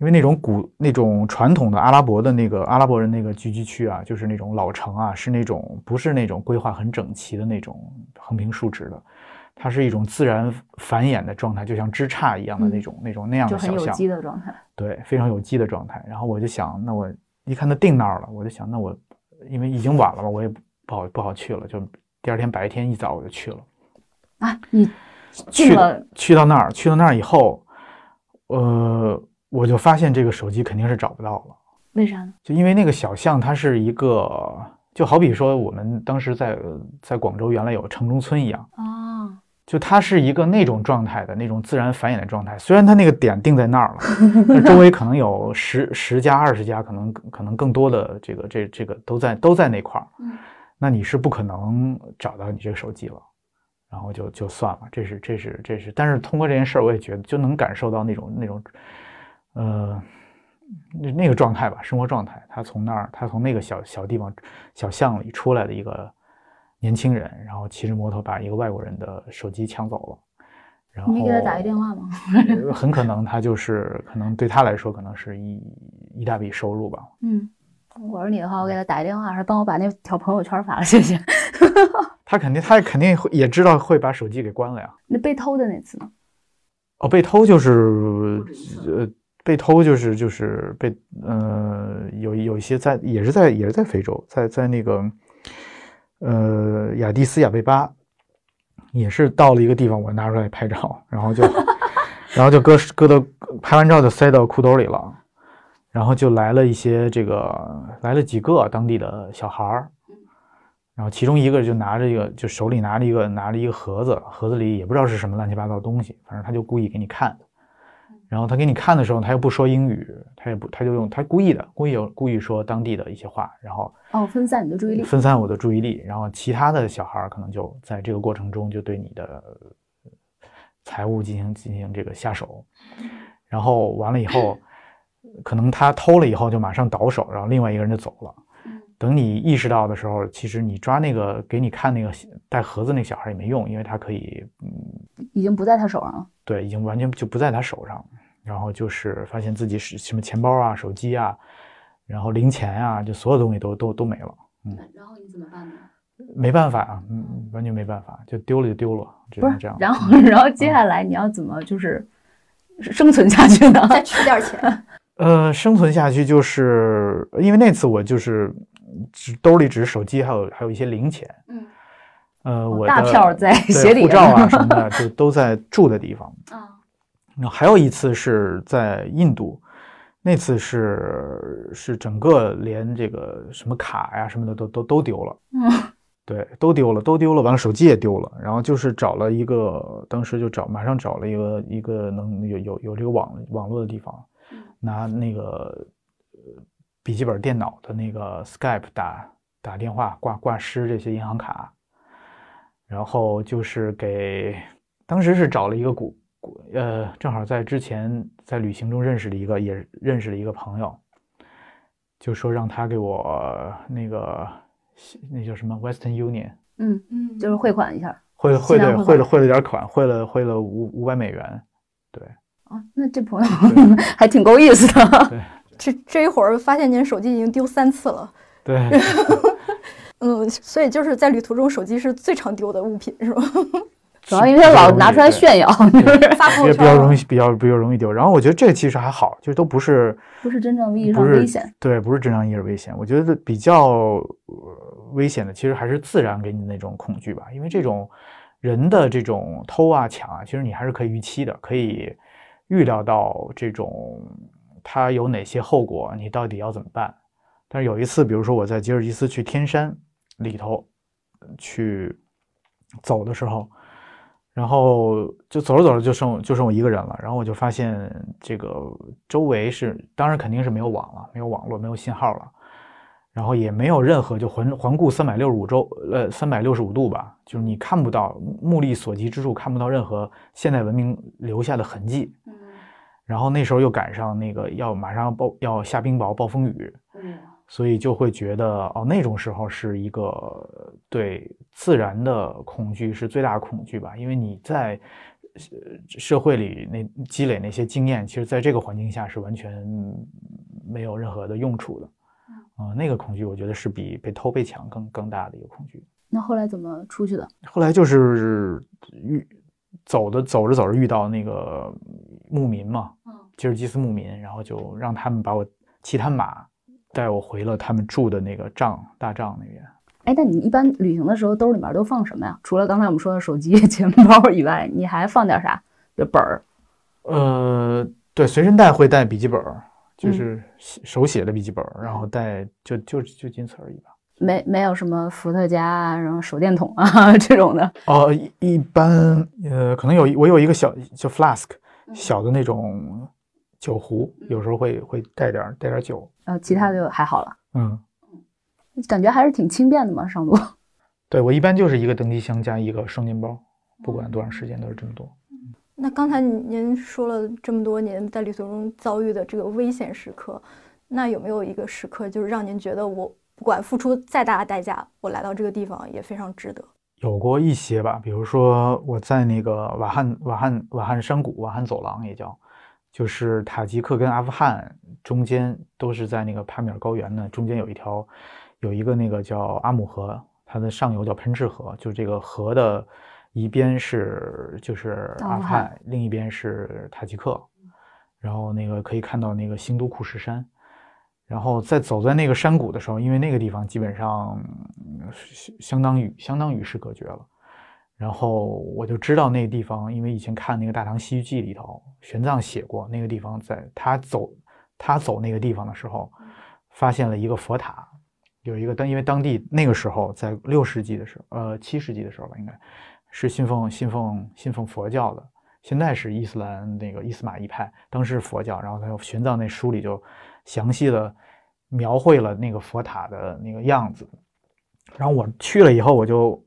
因为那种古那种传统的阿拉伯的那个阿拉伯人那个聚居区啊，就是那种老城啊，是那种不是那种规划很整齐的那种横平竖直的，它是一种自然繁衍的状态，就像枝杈一样的那种、那种那样嗯就很有的小巷。机的状态。对，非常有机的状态。然后我就想，那我一看他定那儿了，我就想，那我因为已经晚了嘛，我也不不好不好去了，就第二天白天一早我就去了。啊，你去了去到那儿，去到那儿以后，呃，我就发现这个手机肯定是找不到了，为啥呢？就因为那个小巷它是一个，就好比说我们当时在在广州原来有城中村一样。啊，就它是一个那种状态的那种自然繁衍的状态，虽然它那个点定在那儿了，但周围可能有十十家、二十家，可能可能更多的这个这这个都在都在那块儿，嗯。那你是不可能找到你这个手机了，然后就就算了，这是这是这是，但是通过这件事儿，我也觉得就能感受到那种那种，呃，那那个状态吧，生活状态。他从那儿，他从那个小小地方小巷里出来的一个年轻人，然后骑着摩托把一个外国人的手机抢走了。然后你没给他打一电话吗？呃 很可能他就是可能对他来说可能是一一大笔收入吧。嗯，我是你的话，我给他打一电话，说帮我把那条朋友圈发了，谢谢。他肯定他肯定会也知道会把手机给关了呀。那被偷的那次呢？哦，被偷就是呃，被偷就是就是被呃有有一些在也是在也是在非洲，在在那个呃亚的斯亚贝巴，也是到了一个地方，我拿出来拍照，然后就 然后就搁搁到拍完照就塞到裤兜里了，然后就来了一些这个来了几个当地的小孩儿。然后其中一个就拿着一个，就手里拿着一个拿着一个盒子，盒子里也不知道是什么乱七八糟的东西，反正他就故意给你看。然后他给你看的时候，他又不说英语，他也不，他就用他故意的，故意有故意说当地的一些话，然后哦，分散你的注意力。分散我的注意力。然后其他的小孩可能就在这个过程中就对你的呃财务进行进行这个下手，然后完了以后，可能他偷了以后就马上倒手，然后另外一个人就走了。嗯等你意识到的时候，其实你抓那个给你看那个带盒子那小孩也没用，因为他可以，嗯，已经不在他手上了。对，已经完全就不在他手上。然后就是发现自己是什么钱包啊、手机啊，然后零钱啊，就所有东西都都都没了。嗯然后你怎么办呢？没办法啊，嗯，完全没办法，就丢了就丢了，只能这样。，然后然后接下来你要怎么就是生存下去呢？再取点钱，呃，生存下去就是因为那次我就是只兜里只是手机，还有还有一些零钱。嗯呃，我大的票在鞋底护照啊 什么的，就都在住的地方。啊然后还有一次是在印度，那次是是整个连这个什么卡呀什么的都都都丢了。嗯 对，都丢了，都丢了，完了手机也丢了，然后就是找了一个，当时就找，马上找了一个一个能有有有这个网网络的地方，嗯拿那个呃笔记本电脑的那个 Skype 打打电话挂挂失这些银行卡，然后就是给当时是找了一个古呃，正好在之前在旅行中认识了一个，也认识了一个朋友，就说让他给我那个那叫什么 Western Union，嗯，嗯，就是汇款一下汇了汇了汇了汇了点款，汇了汇了五五百美元，对啊，那这朋友 还挺够意思的。对 这这一会儿发现您手机已经丢三次了。对，嗯，所以就是在旅途中，手机是最常丢的物品，是吧？主要因为老拿出来炫耀，就是发朋友圈也比较容易比较比较容易丢。然后我觉得这个其实还好，就是都不是不是真正意义上危险。对，不是真正意义上危险。我觉得比较呃危险的，其实还是自然给你的那种恐惧吧，因为这种人的这种偷啊抢啊，其实你还是可以预期的，可以预料到这种它有哪些后果，你到底要怎么办。但是有一次，比如说我在吉尔吉斯去天山里头呃去走的时候，然后就走着走着就剩就剩我一个人了，然后我就发现这个周围是，当然肯定是没有网了，没有网络，没有信号了，然后也没有任何就环环顾三百六十五周呃三百六十五度吧，就是你看不到目力所及之处看不到任何现代文明留下的痕迹。嗯。然后那时候又赶上那个要马上暴要下冰雹暴风雨，嗯所以就会觉得哦，那种时候是一个对自然的恐惧是最大的恐惧吧，因为你在呃社会里那积累那些经验，其实在这个环境下是完全没有任何的用处的。啊、那个恐惧我觉得是比被偷被抢更更大的一个恐惧。那后来怎么出去的？后来就是遇走的走着走着遇到那个牧民嘛，嗯吉尔吉斯牧民，然后就让他们把我骑他马带我回了他们住的那个帐大帐那边。哎，那你一般旅行的时候兜里面都放什么呀？除了刚才我们说的手机、钱包以外，你还放点啥？就本儿。呃，对，随身带会带笔记本儿，就嗯是手写的笔记本儿，然后带就就就仅此而已吧。没没有什么伏特加啊，然后手电筒啊 这种的。哦，一一般呃，可能有我有一个小就 flask 嗯小的那种酒壶，有时候会会带点儿带点儿酒。呃，其他就还好了，嗯，感觉还是挺轻便的嘛，上路。对我一般就是一个登机箱加一个双肩包，不管多长时间都是这么多。那刚才您说了这么多年在旅途中遭遇的这个危险时刻，那有没有一个时刻，就是让您觉得我不管付出再大的代价，我来到这个地方也非常值得？有过一些吧，比如说我在那个瓦汉瓦汉瓦汉山谷瓦汉走廊也叫，就是塔吉克跟阿富汗中间都是在那个帕米尔高原呢，中间有一条有一个那个叫阿姆河，它的上游叫喷赤河，就这个河的一边是就是阿富汗另一边是塔吉克，然后那个可以看到那个新都库什山。然后在走在那个山谷的时候，因为那个地方基本上相当于相当与世隔绝了，然后我就知道那个地方，因为以前看那个《大唐西域记》里头，玄奘写过那个地方在，他走他走那个地方的时候，发现了一个佛塔，有一个当因为当地那个时候在六世纪的时候，呃七世纪的时候吧，应该是信奉信奉信奉佛教的，现在是伊斯兰那个伊斯玛仪派，当时是佛教，然后他玄奘那书里就详细的描绘了那个佛塔的那个样子。然后我去了以后，我就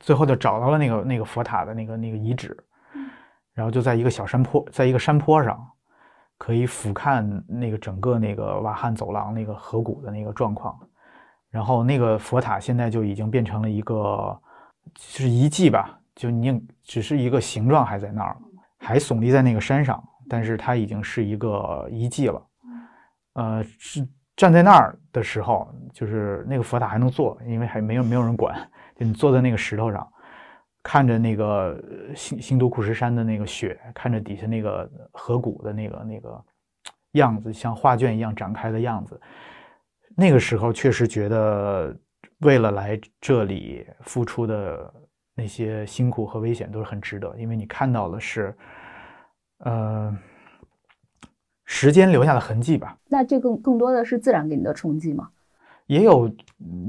最后就找到了那个那个佛塔的那个那个遗址，然后就在一个小山坡，在一个山坡上，可以俯瞰那个整个那个瓦罕走廊那个河谷的那个状况。然后那个佛塔现在就已经变成了一个是遗迹吧，就你只是一个形状还在那儿，还耸立在那个山上，但是它已经是一个遗迹了。呃，是站在那儿的时候，就是那个佛塔还能坐，因为还没有没有人管，就你坐在那个石头上，看着那个呃新新都库什山的那个雪，看着底下那个河谷的那个那个样子，像画卷一样展开的样子。那个时候确实觉得，为了来这里付出的那些辛苦和危险都是很值得，因为你看到的是，呃，时间留下的痕迹吧。那这更更多的是自然给你的冲击吗？也有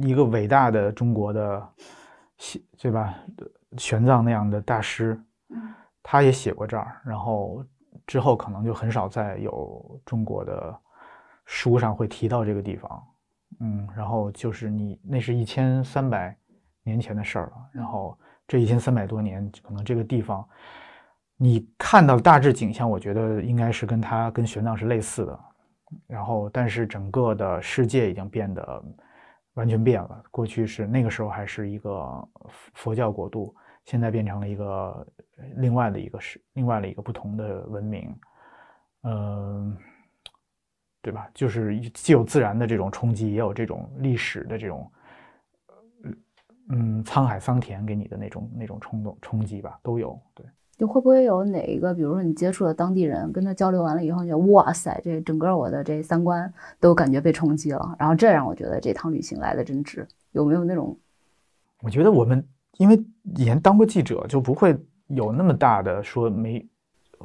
一个伟大的中国的，写对吧？玄奘那样的大师，他也写过这儿，然后之后可能就很少再有中国的书上会提到这个地方，嗯，然后就是你那是一千三百年前的事儿了，然后这一千三百多年，可能这个地方你看到大致景象，我觉得应该是跟他跟玄奘是类似的。然后，但是整个的世界已经变得完全变了。过去是那个时候还是一个佛教国度，现在变成了一个另外的一个是另外的一个不同的文明。嗯，对吧？就是既有自然的这种冲击，也有这种历史的这种，嗯，沧海桑田给你的那种那种冲动冲击吧，都有。对。就会不会有哪一个，比如说你接触的当地人，跟他交流完了以后，你就哇塞，这整个我的这三观都感觉被冲击了，然后这让我觉得这趟旅行来的真值。有没有那种？我觉得我们因为以前当过记者，就不会有那么大的说没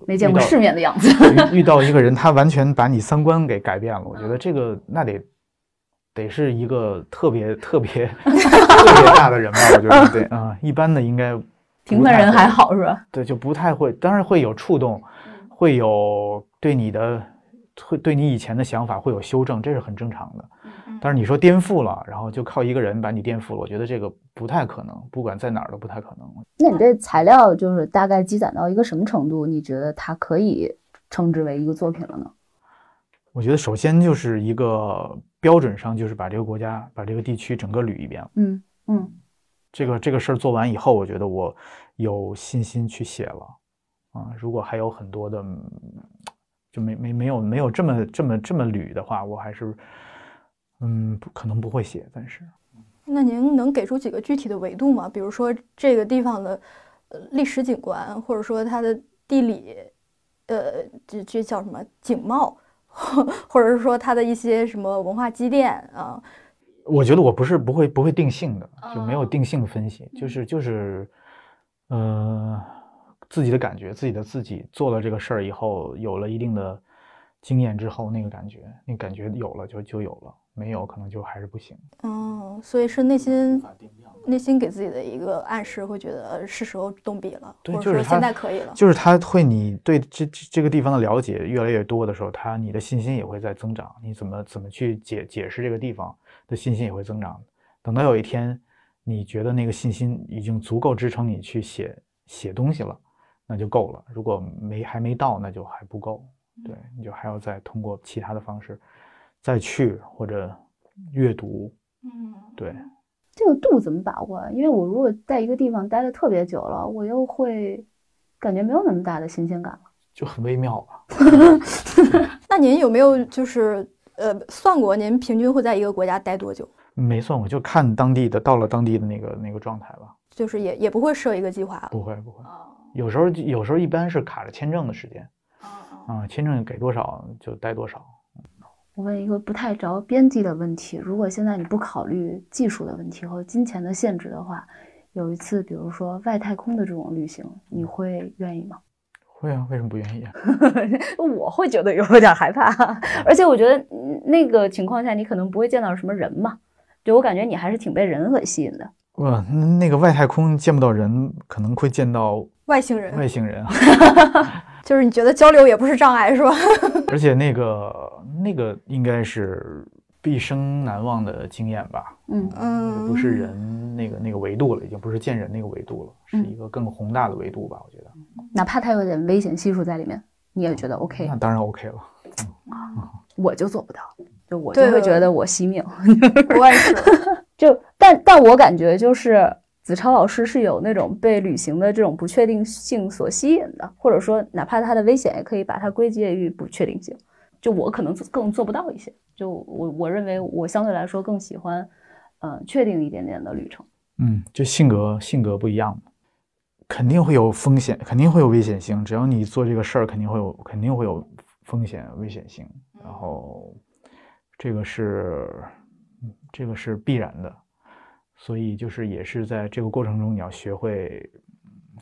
没见过世面的样子。遇到一个人，他完全把你三观给改变了。我觉得这个那得得是一个特别特别 特别大的人吧？我觉得对啊，一般的应该。平凡人还好是吧？对，就不太会，当然会有触动，会有对你的，会对你以前的想法会有修正，这是很正常的。但是你说颠覆了，然后就靠一个人把你颠覆了，我觉得这个不太可能，不管在哪儿都不太可能。那你这材料就是大概积攒到一个什么程度？你觉得它可以称之为一个作品了呢？我觉得首先就是一个标准上，就是把这个国家、把这个地区整个捋一遍。嗯嗯。这个这个事儿做完以后，我觉得我有信心去写了，啊，如果还有很多的，就没没没有没有这么这么这么捋的话，我还是，嗯，不可能不会写。但是，那您能给出几个具体的维度吗？比如说这个地方的历史景观，或者说它的地理，呃，这这叫什么景貌，或者是说它的一些什么文化积淀啊？我觉得我不是不会不会定性的，就没有定性分析，就是就是，呃，自己的感觉，自己的自己做了这个事儿以后，有了一定的经验之后，那个感觉，那感觉有了就就有了，没有可能就还是不行。嗯，所以是内心内心给自己的一个暗示，会觉得是时候动笔了，或者说现在可以了。就是他会，你对这这个地方的了解越来越多的时候，他你的信心也会在增长。你怎么怎么去解解释这个地方？的信心也会增长的。等到有一天，你觉得那个信心已经足够支撑你去写写东西了，那就够了。如果没还没到，那就还不够。对，你就还要再通过其他的方式再去或者阅读。嗯，对。这个度怎么把握？因为我如果在一个地方待的特别久了，我又会感觉没有那么大的新鲜感了，就很微妙吧。那您有没有就是？呃，算过您平均会在一个国家待多久？没算过，就看当地的，到了当地的那个那个状态吧。就是也也不会设一个计划。不会不会，有时候有时候一般是卡着签证的时间。啊签证给多少就待多少。我问一个不太着边际的问题：如果现在你不考虑技术的问题和金钱的限制的话，有一次比如说外太空的这种旅行，你会愿意吗？会啊，为什么不愿意啊？我会觉得有点害怕，而且我觉得那个情况下你可能不会见到什么人嘛。就我感觉你还是挺被人所吸引的。哇，那个外太空见不到人，可能会见到外星人。外星人啊，就是你觉得交流也不是障碍是吧？而且那个那个应该是。毕生难忘的经验吧，嗯嗯，不是人那个那个维度了，已经不是见人那个维度了，是一个更宏大的维度吧？我觉得，哪怕它有点危险系数在里面，你也觉得 OK？那当然 OK 了。我就做不到，就我就会觉得我惜命。我也是。就但但我感觉就是子超老师是有那种被旅行的这种不确定性所吸引的，或者说哪怕它的危险，也可以把它归结于不确定性。就我可能更做不到一些，就我我认为我相对来说更喜欢，嗯，确定一点点的旅程。嗯，就性格性格不一样，肯定会有风险，肯定会有危险性。只要你做这个事儿，肯定会有肯定会有风险危险性。然后这个是这个是必然的，所以就是也是在这个过程中，你要学会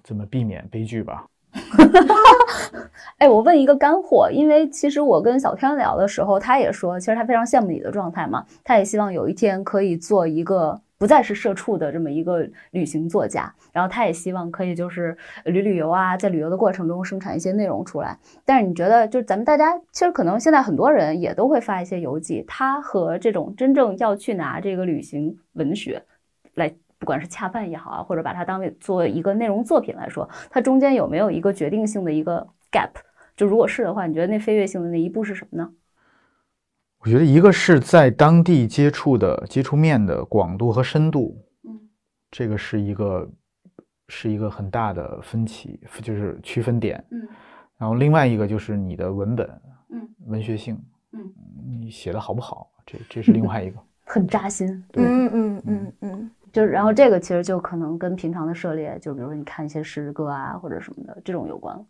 怎么避免悲剧吧。哎，我问一个干货，因为其实我跟小天聊的时候，他也说，其实他非常羡慕你的状态嘛，他也希望有一天可以做一个不再是社畜的这么一个旅行作家，然后他也希望可以就是旅旅游啊，在旅游的过程中生产一些内容出来。但是你觉得，就是咱们大家其实可能现在很多人也都会发一些游记，他和这种真正要去拿这个旅行文学来。不管是恰饭也好啊，或者把它当为作一个内容作品来说，它中间有没有一个决定性的一个 gap？就如果是的话，你觉得那飞跃性的那一步是什么呢？我觉得一个是在当地接触的接触面的广度和深度，嗯，这个是一个是一个很大的分歧，就是区分点。嗯然后另外一个就是你的文本，嗯，文学性，嗯，你写的好不好，这这是另外一个。很扎心。对嗯嗯嗯嗯，就是然后这个其实就可能跟平常的涉猎，就比如说你看一些诗歌啊或者什么的这种有关了。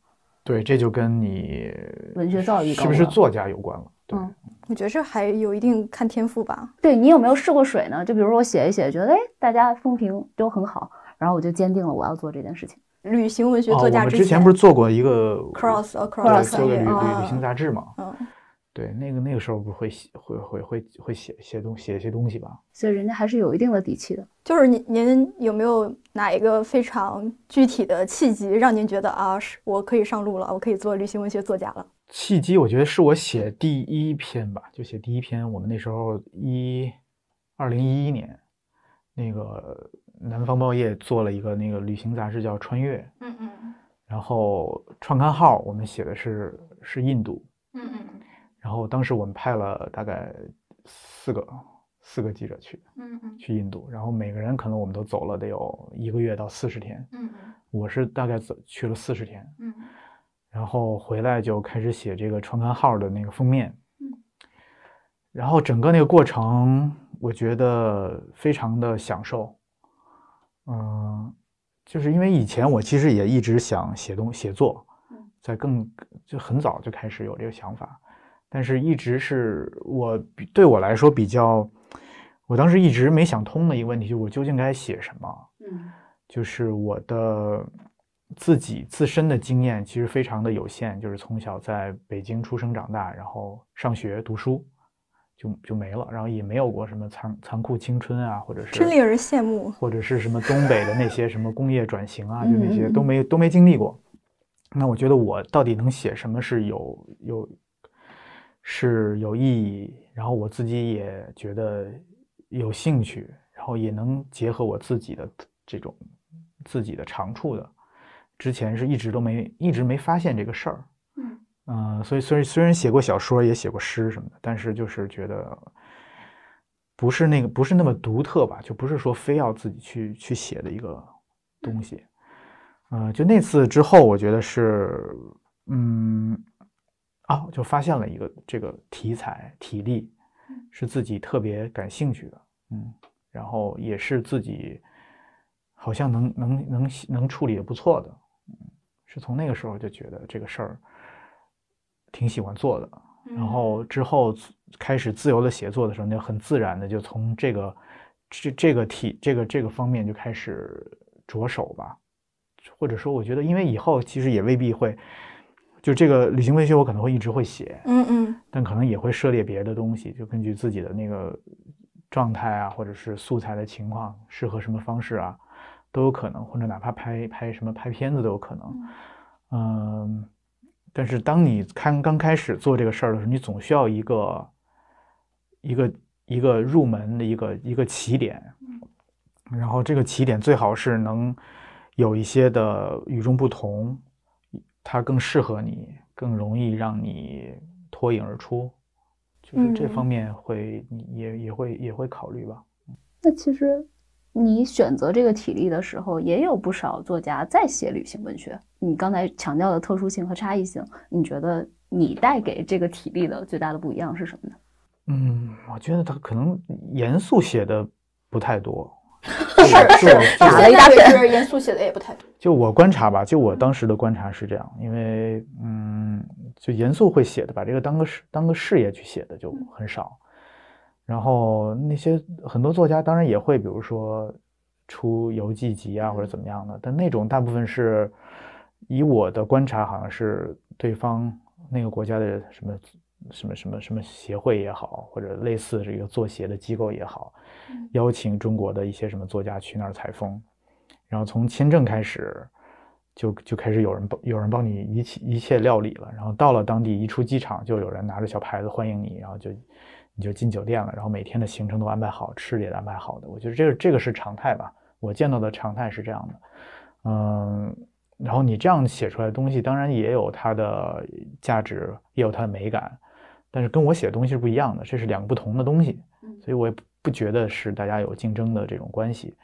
对，这就跟你文学造诣是不是作家有关了。对，嗯我觉得这还有一定看天赋吧。对你有没有试过水呢？就比如说我写一写，觉得哎大家风评都很好，然后我就坚定了我要做这件事情。旅行文学哦，我作家们之前不是做过一个 cross across 做个旅啊旅旅行杂志嘛？嗯，对，那个那个时候不是会写会会会会写写东写一些东西吧？所以人家还是有一定的底气的。就是您您有没有哪一个非常具体的契机，让您觉得啊，是我可以上路了，我可以做旅行文学作家了？契机，我觉得是我写第一篇吧，就写第一篇。我们那时候一二零一一年，那个南方报业做了一个那个旅行杂志叫《穿越》，嗯嗯然后创刊号我们写的是是印度，嗯嗯然后当时我们派了大概四个四个记者去嗯嗯去印度，然后每个人可能我们都走了得有一个月到四十天，嗯我是大概走去了四十天，嗯然后回来就开始写这个创刊号的那个封面，嗯，然后整个那个过程，我觉得非常的享受，嗯、就是因为以前我其实也一直想写东写作嗯，在更就很早就开始有这个想法，但是一直是我比对我来说比较，我当时一直没想通的一个问题，就是我究竟该写什么？嗯。就是我的自己自身的经验其实非常的有限，就是从小在北京出生长大，然后上学读书就就没了，然后也没有过什么残残酷青春啊，或者是真令人羡慕。或者是什么东北的那些什么工业转型啊，就嗯那些都没都没经历过。那我觉得我到底能写什么是有有是有意义，然后我自己也觉得有兴趣，然后也能结合我自己的这种自己的长处的。之前是一直都没一直没发现这个事儿，嗯呃、所以虽然虽然写过小说，也写过诗什么的，但是就是觉得不是那个不是那么独特吧，就不是说非要自己去去写的一个东西。嗯、就那次之后，我觉得是，嗯，啊，就发现了一个这个题材体力是自己特别感兴趣的，嗯，然后也是自己好像能能能能处理的不错的，嗯，是从那个时候就觉得这个事儿挺喜欢做的，然后之后开始自由的写作的时候，那就很自然的就从这个这这个体这个这个方面就开始着手吧，或者说我觉得，因为以后其实也未必会，就这个旅行文学我可能会一直会写，嗯嗯。但可能也会涉猎别的东西，就根据自己的那个状态啊，或者是素材的情况，适合什么方式啊，都有可能，或者哪怕拍拍什么拍片子都有可能。嗯，但是当你看刚开始做这个事儿的时候，你总需要一个一个一个入门的一个一个起点，然后这个起点最好是能有一些的与众不同，它更适合你，更容易让你脱颖而出，就是这嗯方面会你也也会也会考虑吧。那其实你选择这个体力的时候，也有不少作家在写旅行文学。你刚才强调的特殊性和差异性，你觉得你带给这个体力的最大的不一样是什么呢？嗯，我觉得他可能严肃写的不太多。是就是就打了一大片是严肃写的也不太多。就我观察吧，就我当时的观察是这样，因为嗯，就严肃会写的，把这个当个事当个事业去写的就很少。然后那些很多作家当然也会，比如说出游记集啊或者怎么样的，但那种大部分是以我的观察，好像是对方那个国家的什么什么什么什么协会也好，或者类似这个作协的机构也好，邀请中国的一些什么作家去那儿采风，然后从签证开始，就就开始有人帮有人帮你一切一切料理了，然后到了当地一出机场就有人拿着小牌子欢迎你，然后就你就进酒店了，然后每天的行程都安排好，吃的也安排好的，我觉得这个这个是常态吧，我见到的常态是这样的，嗯，然后你这样写出来的东西，当然也有它的价值，也有它的美感，但是跟我写的东西是不一样的，这是两个不同的东西，所以我也不觉得是大家有竞争的这种关系。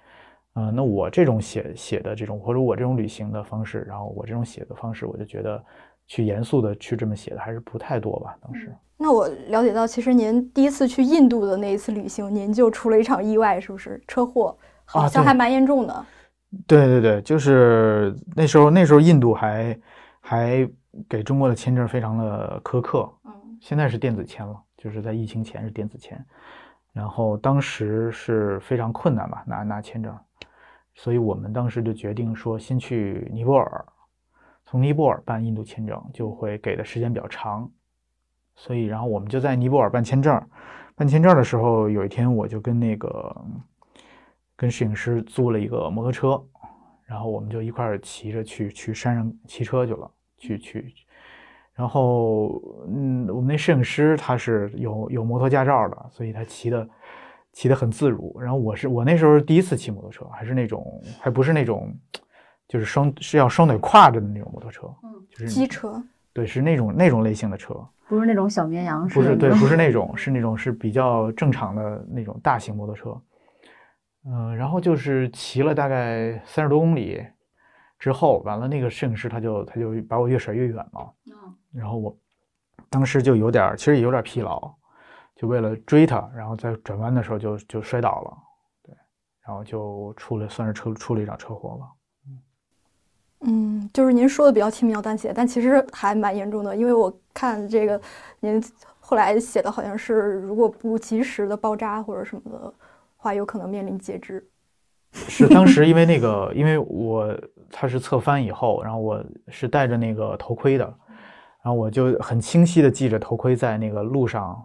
嗯，那我这种写写的这种，或者我这种旅行的方式，然后我这种写的方式，我就觉得去严肃的去这么写的还是不太多吧。当时，那我了解到，其实您第一次去印度的那一次旅行，您就出了一场意外，是不是？车祸，好像还蛮严重的。对对对，就是那时候，那时候印度还还给中国的签证非常的苛刻。嗯，现在是电子签了，就是在疫情前是电子签，然后当时是非常困难吧，拿拿签证。所以我们当时就决定说，先去尼泊尔，从尼泊尔办印度签证就会给的时间比较长。所以，然后我们就在尼泊尔办签证。办签证的时候，有一天我就跟那个跟摄影师租了一个摩托车，然后我们就一块儿骑着去去山上骑车去了。去去，然后嗯，我们那摄影师他是有有摩托驾照的，所以他骑的。骑得很自如，然后我是我那时候第一次骑摩托车，还是那种还不是那种，就是双是要双腿挎着的那种摩托车，嗯，就是机车，对，是那种那种类型的车，不是那种小绵羊，不是对，不是那种，是那种是比较正常的那种大型摩托车，嗯，然后就是骑了大概三十多公里之后，完了那个摄影师他就他就把我越甩越远了，嗯，然后我当时就有点其实也有点疲劳。就为了追他，然后在转弯的时候就就摔倒了，对，然后就出了算是车出了一场车祸吧。嗯，就是您说的比较轻描淡写，但其实还蛮严重的，因为我看这个您后来写的好像是如果不及时的包扎或者什么的话，有可能面临截肢。是当时因为那个，因为我他是侧翻以后，然后我是戴着那个头盔的，然后我就很清晰的记着头盔在那个路上。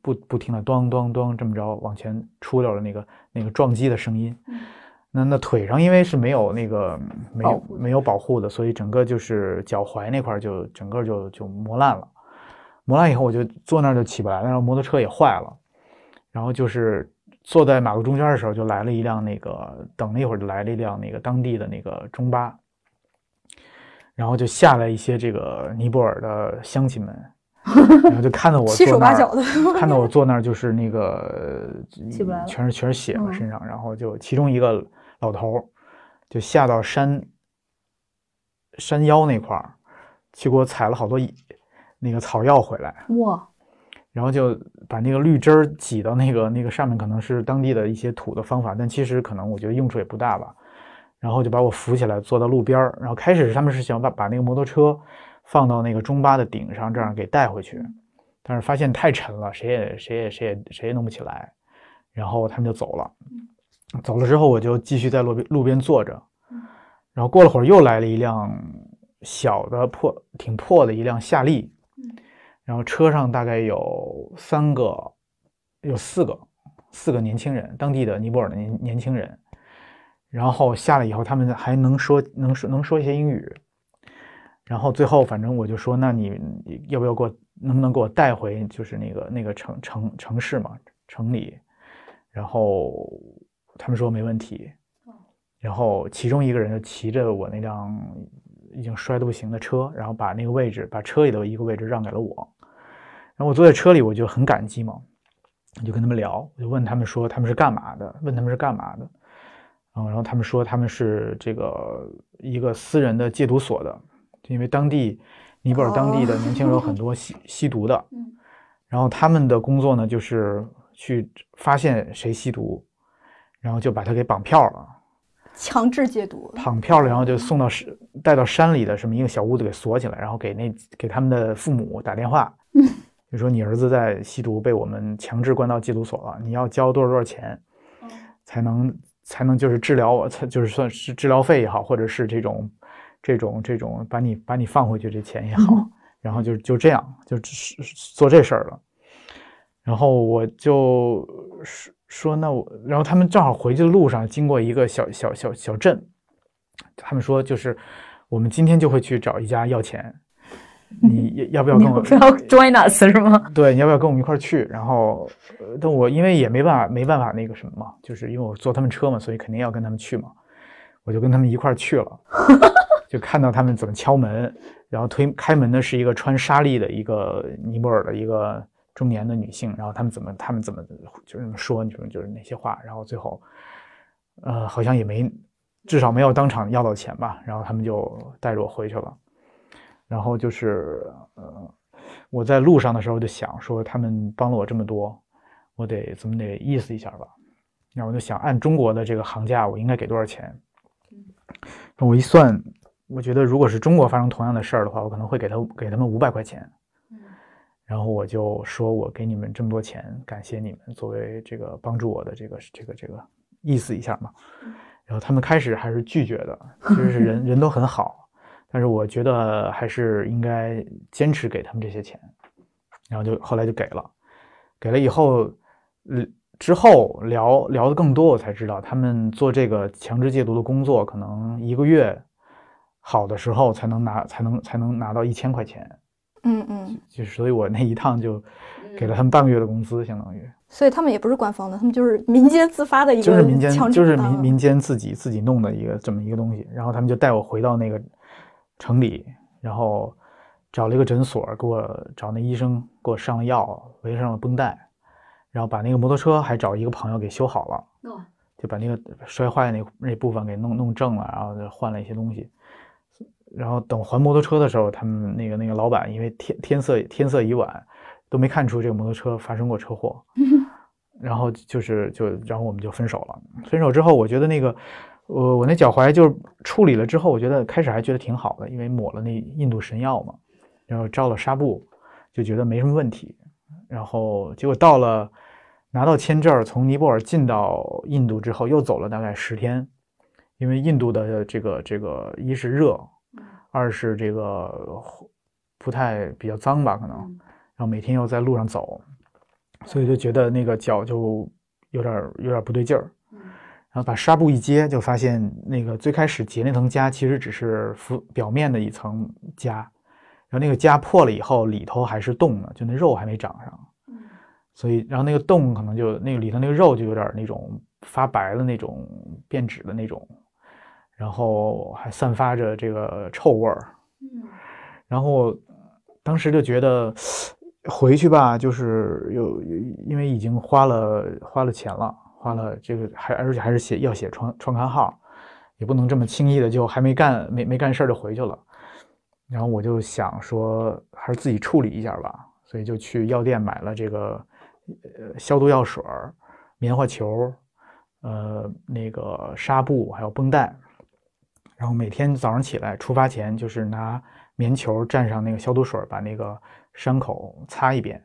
不不停的咚咚咚这么着往前出溜的那个那个撞击的声音，那那腿上因为是没有那个没有没有保护的，所以整个就是脚踝那块就整个就就磨烂了，磨烂以后我就坐那儿就起不来，然后摩托车也坏了，然后就是坐在马路中间的时候就来了一辆那个等了一会儿就来了一辆那个当地的那个中巴，然后就下来一些这个尼泊尔的乡亲们。然后就看到我七手八脚的，看到我坐那儿就是那个，全是全是血嘛身上，然后就其中一个老头就下到山山腰那块儿去给我采了好多那个草药回来，哇！然后就把那个绿汁儿挤到那个那个上面，可能是当地的一些土的方法，但其实可能我觉得用处也不大吧。然后就把我扶起来坐到路边儿，然后开始他们是想把把那个摩托车。放到那个中巴的顶上，这样给带回去，但是发现太沉了，谁也谁也谁也谁也弄不起来，然后他们就走了。走了之后，我就继续在路边路边坐着。然后过了会儿，又来了一辆小的破、挺破的一辆夏利。然后车上大概有三个、有四个、四个年轻人，当地的尼泊尔的年年轻人。然后下来以后，他们还能说能说能说一些英语。然后最后，反正我就说，那你要不要给我，能不能给我带回，就是那个那个城城城市嘛，城里。然后他们说没问题。然后其中一个人就骑着我那辆已经摔得不行的车，然后把那个位置，把车里的一个位置让给了我。然后我坐在车里，我就很感激嘛，我就跟他们聊，我就问他们说他们是干嘛的，问他们是干嘛的。嗯，然后他们说他们是这个一个私人的戒毒所的。因为当地尼泊尔当地的年轻人有很多吸 吸毒的，嗯，然后他们的工作呢，就是去发现谁吸毒，然后就把他给绑票了，强制戒毒，绑票了，然后就送到山带到山里的什么一个小屋子给锁起来，然后给那给他们的父母打电话，就说你儿子在吸毒，被我们强制关到戒毒所了，你要交多少多少钱，才能才能就是治疗我，才就是算是治疗费也好，或者是这种。这种这种把你把你放回去这钱也好，然后就就这样就做这事儿了，然后我就说说那我，然后他们正好回去的路上经过一个小小小小镇，他们说就是我们今天就会去找一家要钱，你 要不要跟我不要 join us 是吗？对，你要不要跟我们一块儿去？然后，呃但我因为也没办法，没办法那个什么嘛，就是因为我坐他们车嘛，所以肯定要跟他们去嘛。我就跟他们一块儿去了，就看到他们怎么敲门，然后推开门的是一个穿纱丽的一个尼泊尔的一个中年的女性，然后他们怎么他们怎么就是说，你说就是那些话，然后最后，呃，好像也没，至少没有当场要到钱吧，然后他们就带着我回去了。然后就是呃，我在路上的时候就想说，他们帮了我这么多，我得怎么得意思一下吧。然后我就想，按中国的这个行价，我应该给多少钱？我一算，我觉得如果是中国发生同样的事儿的话，我可能会给他给他们五百块钱。然后我就说，我给你们这么多钱，感谢你们作为这个帮助我的这个这个这个意思一下嘛。然后他们开始还是拒绝的，就是人 人都很好，但是我觉得还是应该坚持给他们这些钱。然后就后来就给了，给了以后，嗯，之后聊聊的更多，我才知道他们做这个强制戒毒的工作，可能一个月好的时候才能拿才能才能拿到一千块钱。嗯嗯，就是所以我那一趟就给了他们半个月的工资，相当于所以他们也不是官方的，他们就是民间自发的一个就是民间就是啊民民间自己自己弄的一个这么一个东西。然后他们就带我回到那个城里，然后找了一个诊所，给我找那医生给我上了药，围上了绷带，然后把那个摩托车还找一个朋友给修好了。哦就把那个摔坏的那那部分给弄弄正了，然后就换了一些东西。然后等还摩托车的时候，他们那个那个老板因为天天色天色已晚，都没看出这个摩托车发生过车祸。然后就是就然后我们就分手了。分手之后，我觉得那个我我那脚踝就是处理了之后，我觉得开始还觉得挺好的，因为抹了那印度神药嘛，然后照了纱布，就觉得没什么问题。然后结果到了拿到签证，从尼泊尔进到印度之后，又走了大概十天，因为印度的这个这个一是热，二是这个不太比较脏吧，可能，然后每天要在路上走，所以就觉得那个脚就有点有点不对劲儿。然后把纱布一揭，就发现那个最开始结那层痂其实只是浮表面的一层痂，然后那个痂破了以后，里头还是冻的，就那肉还没长上。所以，然后那个洞可能就那个里头那个肉就有点那种发白的那种变质的那种，然后还散发着这个臭味儿。然后当时就觉得回去吧，就是有有因为已经花了花了钱了，花了这个还而且还是写要写创创刊号，也不能这么轻易的就还没干没没干事儿就回去了。然后我就想说，还是自己处理一下吧，所以就去药店买了这个呃消毒药水儿、棉花球，呃那个纱布还有绷带。然后每天早上起来出发前，就是拿棉球蘸上那个消毒水，把那个伤口擦一遍，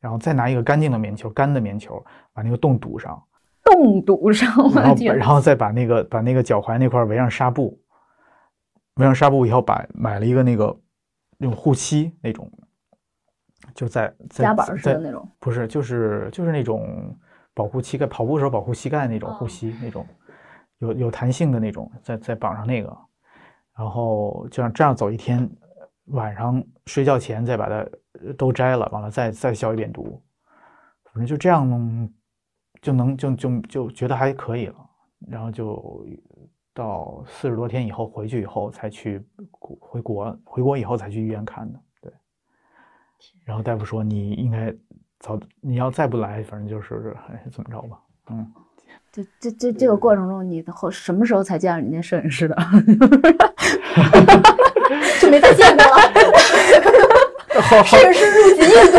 然后再拿一个干净的棉球，干的棉球把那个洞堵上，洞堵上，我然后！然后再把那个把那个脚踝那块围上纱布，围上纱布以后把买了一个那个那种护膝那种，就在在夹板儿似的那种，不是就是就是那种保护膝盖，跑步的时候保护膝盖那种哦护膝那种，有有弹性的那种，再再绑上那个，然后就像这样走一天，晚上睡觉前再把它呃都摘了，完了再再消一遍毒，反正就这样弄就能就就就觉得还可以了，然后就到四十多天以后回去以后才去国回国，回国以后才去医院看的，对。然后大夫说你应该早，你要再不来，反正就是哎怎么着吧，嗯。这这这这个过程中，你后什么时候才见着你那摄影师的？就没再见过了。摄影师入籍印度，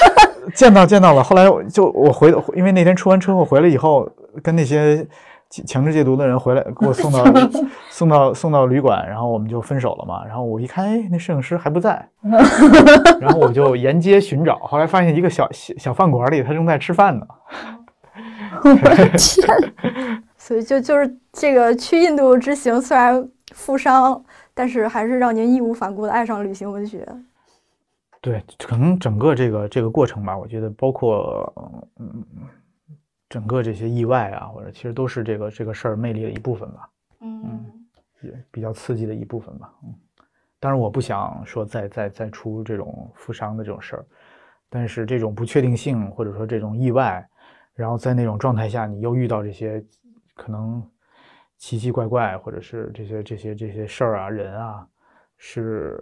见到见到了，后来就我回，因为那天出完车祸回来以后，跟那些强强制戒毒的人回来，给我送到送到送到旅馆，然后我们就分手了嘛。然后我一看，哎，那摄影师还不在，然后我就沿街寻找，后来发现一个小小小饭馆里，他正在吃饭呢。所以就就是这个去印度之行虽然负伤，但是还是让您义无反顾的爱上旅行文学。对，可能整个这个这个过程吧，我觉得包括嗯，整个这些意外啊，或者其实都是这个这个事儿魅力的一部分吧，嗯，也比较刺激的一部分吧。嗯，当然，我不想说再再再出这种负伤的这种事儿，但是这种不确定性或者说这种意外，然后在那种状态下，你又遇到这些可能奇奇怪怪或者是这些这些这些事儿啊人啊，是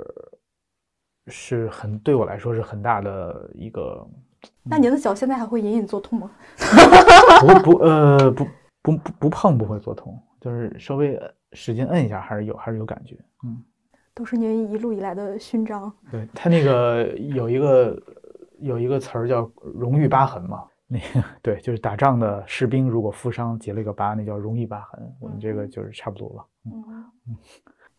是很对我来说是很大的一个。那您的脚现在还会隐隐作痛吗？不不呃不不不不碰不会作痛，就是稍微使劲摁一下还是有还是有感觉，嗯，都是您一路以来的勋章。对他那个有一个有一个词儿叫荣誉疤痕嘛，那个 对就是打仗的士兵如果负伤结了一个疤，那叫容易疤痕。我们这个就是差不多了，嗯嗯。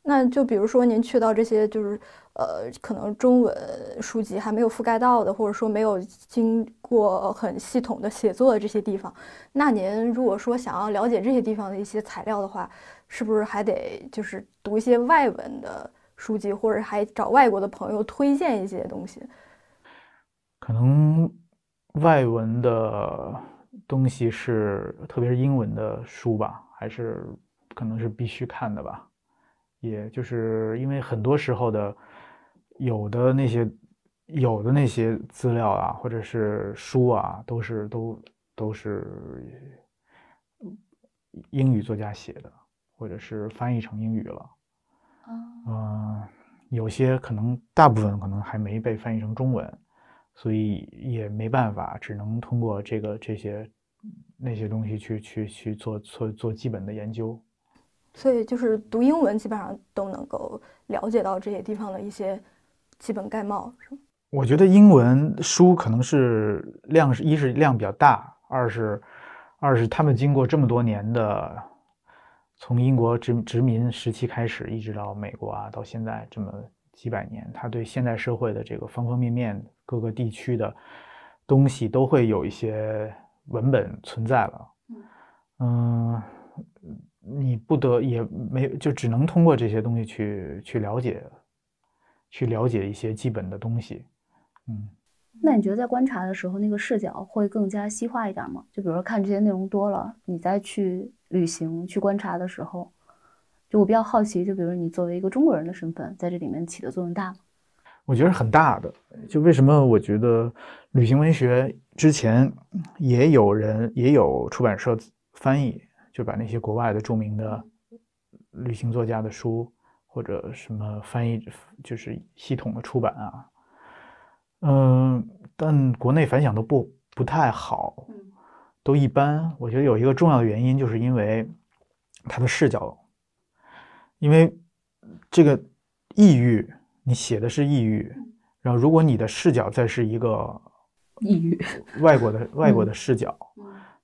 那就比如说您去到这些就是呃可能中文书籍还没有覆盖到的，或者说没有经过很系统的写作的这些地方，那您如果说想要了解这些地方的一些材料的话，是不是还得就是读一些外文的书籍，或者还找外国的朋友推荐一些东西？可能外文的东西是，特别是英文的书吧，还是可能是必须看的吧。也就是因为很多时候的有的那些有的那些资料啊，或者是书啊，都是都都是英语作家写的，或者是翻译成英语了。嗯，有些可能大部分可能还没被翻译成中文，所以也没办法，只能通过这个这些那些东西去去去做做做基本的研究。所以就是读英文，基本上都能够了解到这些地方的一些基本概貌，是吗？我觉得英文书可能是量是一是量比较大，二是二是他们经过这么多年的，从英国殖殖民时期开始，一直到美国啊，到现在这么几百年，他对现代社会的这个方方面面、各个地区的东西都会有一些文本存在了，嗯。你不得也没就只能通过这些东西去去了解，去了解一些基本的东西。嗯，那你觉得在观察的时候，那个视角会更加细化一点吗？就比如说看这些内容多了，你再去旅行去观察的时候，就我比较好奇，就比如你作为一个中国人的身份，在这里面起的作用大吗？我觉得很大的。就为什么我觉得旅行文学之前也有人也有出版社翻译。就把那些国外的著名的旅行作家的书，或者什么翻译，就是系统的出版啊，嗯，但国内反响都不不太好，都一般。我觉得有一个重要的原因，就是因为他的视角，因为这个抑郁，你写的是抑郁，然后如果你的视角再是一个抑郁外国的 外国的视角。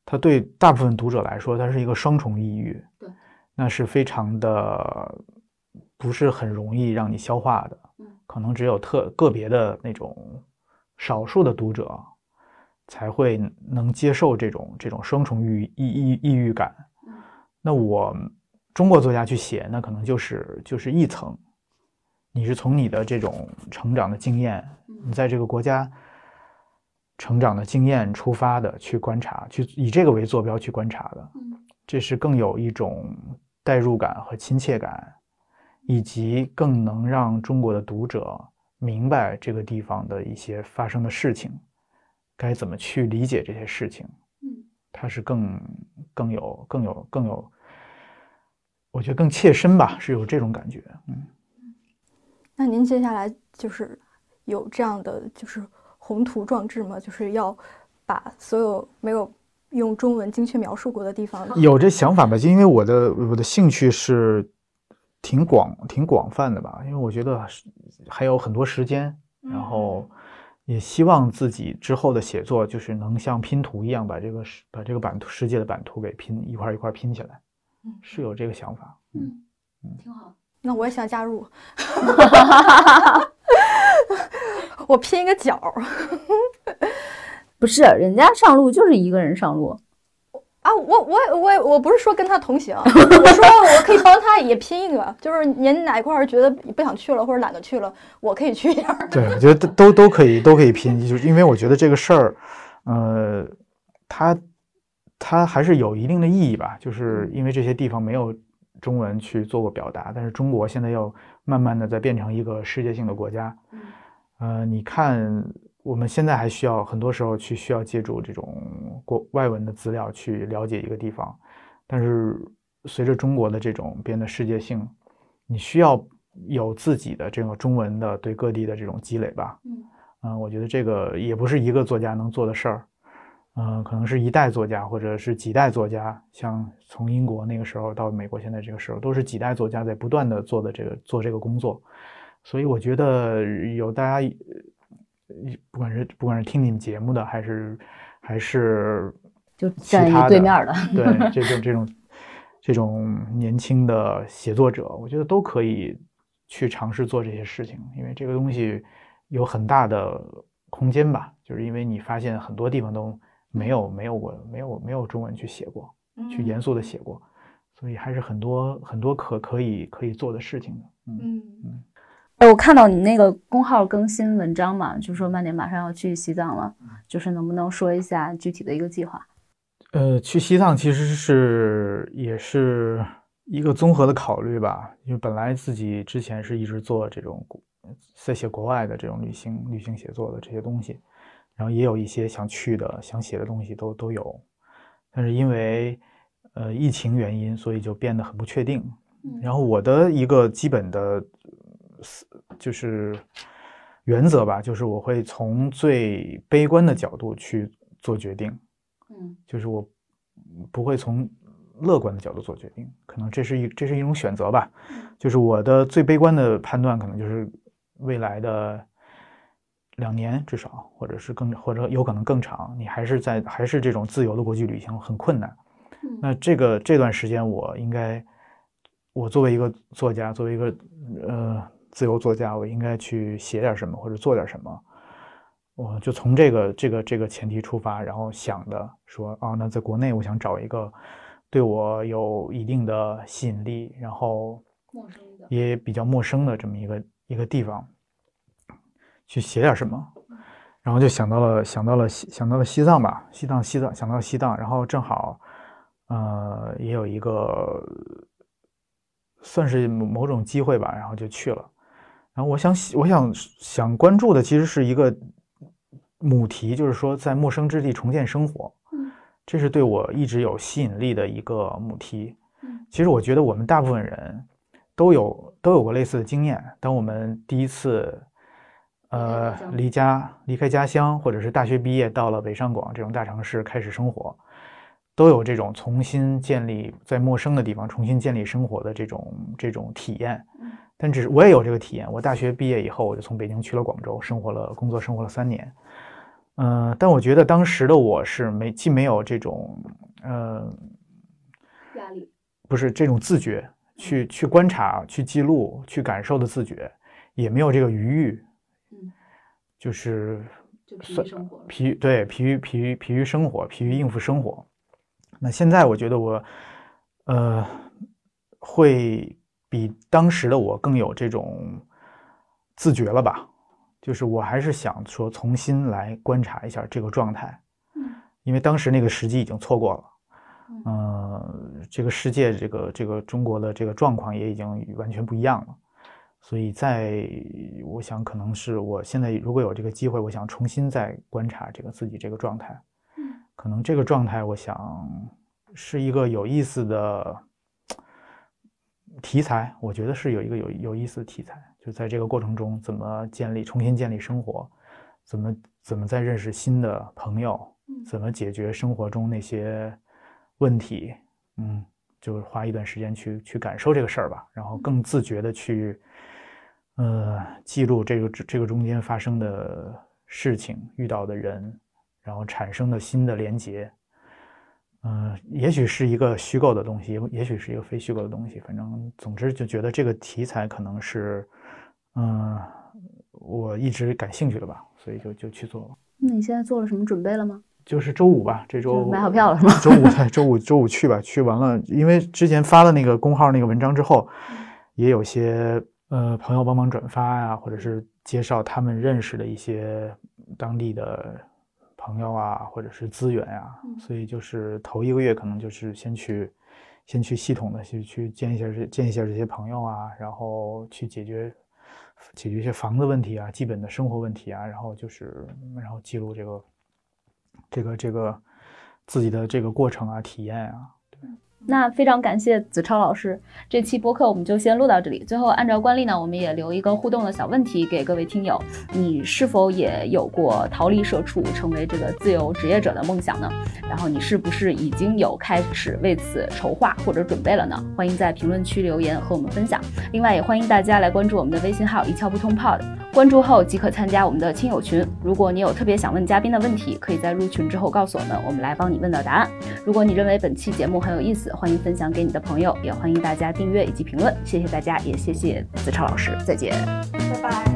它对大部分读者来说，它是一个双重抑郁，对，那是非常的不是很容易让你消化的，可能只有特个别的那种少数的读者才会能接受这种这种双重抑抑抑抑郁感。那我中国作家去写，那可能就是就是一层，你是从你的这种成长的经验，你在这个国家。成长的经验出发的去观察，去以这个为坐标去观察的，这是更有一种代入感和亲切感，以及更能让中国的读者明白这个地方的一些发生的事情，该怎么去理解这些事情。嗯，它是更更有更有更有，我觉得更切身吧，是有这种感觉。嗯，那您接下来就是有这样的就是。宏图壮志吗，就是要把所有没有用中文精确描述过的地方，有这想法吧？就因为我的我的兴趣是挺广挺广泛的吧，因为我觉得还有很多时间，然后也希望自己之后的写作就是能像拼图一样把这个世把这个版图世界的版图给拼一块一块拼起来，是有这个想法，嗯嗯，挺好。那我也想加入。我拼一个角，不是人家上路就是一个人上路啊！我我我我不是说跟他同行，我说我可以帮他也拼一个，就是您哪块觉得不想去了或者懒得去了，我可以去一下。对，我觉得都都可以都可以拼，就是因为我觉得这个事儿，呃，它它还是有一定的意义吧，就是因为这些地方没有中文去做过表达，但是中国现在要慢慢的在变成一个世界性的国家。嗯呃，你看我们现在还需要很多时候去需要借助这种国外文的资料去了解一个地方，但是随着中国的这种变得世界性，你需要有自己的这个中文的对各地的这种积累吧。嗯嗯，我觉得这个也不是一个作家能做的事儿，嗯、可能是一代作家或者是几代作家，像从英国那个时候到美国现在这个时候，都是几代作家在不断的做的这个做这个工作，所以我觉得有大家，呃不管是不管是听你们节目的，还是还是就站一其他对面的，对 这种这种这种年轻的写作者，我觉得都可以去尝试做这些事情，因为这个东西有很大的空间吧，就是因为你发现很多地方都没有没有过没有没有中文去写过，去严肃的写过，所以还是很多很多可可以可以做的事情的。嗯嗯哎，我看到你那个公号更新文章嘛，就说曼联马上要去西藏了，就是能不能说一下具体的一个计划？呃，去西藏其实是也是一个综合的考虑吧，因为本来自己之前是一直做这种国在写国外的这种旅行旅行写作的这些东西，然后也有一些想去的想写的东西都都有，但是因为呃疫情原因，所以就变得很不确定。嗯然后我的一个基本的思就是原则吧，就是我会从最悲观的角度去做决定。嗯就是我不会从乐观的角度做决定，可能这是一这是一种选择吧。就是我的最悲观的判断，可能就是未来的两年至少，或者是更或者有可能更长，你还是在还是这种自由的国际旅行很困难。嗯那这个这段时间，我应该，我作为一个作家，作为一个呃自由作家，我应该去写点什么或者做点什么。我就从这个这个这个前提出发，然后想的说，啊，那在国内我想找一个对我有一定的吸引力，然后陌生的也比较陌生的这么一个一个地方，去写点什么，然后就想到了想到了西想到了西藏吧，西藏西藏想到西藏，然后正好，呃，也有一个算是某某种机会吧，然后就去了。然后我想我想想关注的其实是一个母题，就是说在陌生之地重建生活，嗯这是对我一直有吸引力的一个母题。嗯其实我觉得我们大部分人都有都有过类似的经验。当我们第一次，呃，离家离开家乡，或者是大学毕业到了北上广这种大城市开始生活，都有这种重新建立在陌生的地方重新建立生活的这种这种体验嗯。但只是我也有这个体验。我大学毕业以后，我就从北京去了广州，生活了工作生活了三年。嗯、但我觉得当时的我是没既没有这种呃压力，不是这种自觉，去去观察、去记录、去感受的自觉，也没有这个余裕，嗯，就是就疲算于生活。疲于对疲于疲于疲于生活，疲于应付生活。那现在我觉得我，呃，会比当时的我更有这种自觉了吧？就是我还是想说重新来观察一下这个状态，嗯因为当时那个时机已经错过了。嗯呃，这个世界，这个这个中国的这个状况也已经完全不一样了，所以在我想，可能是我现在如果有这个机会，我想重新再观察这个自己这个状态，嗯。可能这个状态，我想是一个有意思的题材，我觉得是有一个有有意思的题材，就在这个过程中怎么建立重新建立生活，怎么怎么再认识新的朋友，嗯怎么解决生活中那些问题，嗯，就是花一段时间去去感受这个事儿吧，然后更自觉的去，呃，记录这个这个中间发生的事情、遇到的人，然后产生的新的连接，嗯、也许是一个虚构的东西，也也许是一个非虚构的东西，反正总之就觉得这个题材可能是，嗯、我一直感兴趣的吧，所以就就去做了。那你现在做了什么准备了吗？就是周五吧，这周买好票了是吗周五对，周五周五去吧，去完了，因为之前发了那个公号那个文章之后，也有些呃朋友帮忙转发呀、或者是介绍他们认识的一些当地的朋友啊，或者是资源啊，嗯所以就是头一个月可能就是先去先去系统的去去见一下这见一下这些朋友啊，然后去解决解决一些房子问题啊，基本的生活问题啊，然后就是然后记录这个这个这个自己的这个过程啊，体验啊。那非常感谢子超老师，这期播客我们就先录到这里。最后，按照惯例呢，我们也留一个互动的小问题给各位听友：你是否也有过逃离社畜，成为这个自由职业者的梦想呢？然后你是不是已经有开始为此筹划或者准备了呢？欢迎在评论区留言和我们分享。另外，也欢迎大家来关注我们的微信号“一窍不通 Pod”，关注后即可参加我们的亲友群。如果你有特别想问嘉宾的问题，可以在入群之后告诉我们，我们来帮你问到答案。如果你认为本期节目很有意思，欢迎分享给你的朋友，也欢迎大家订阅以及评论，谢谢大家，也谢谢子超老师，再见，拜拜。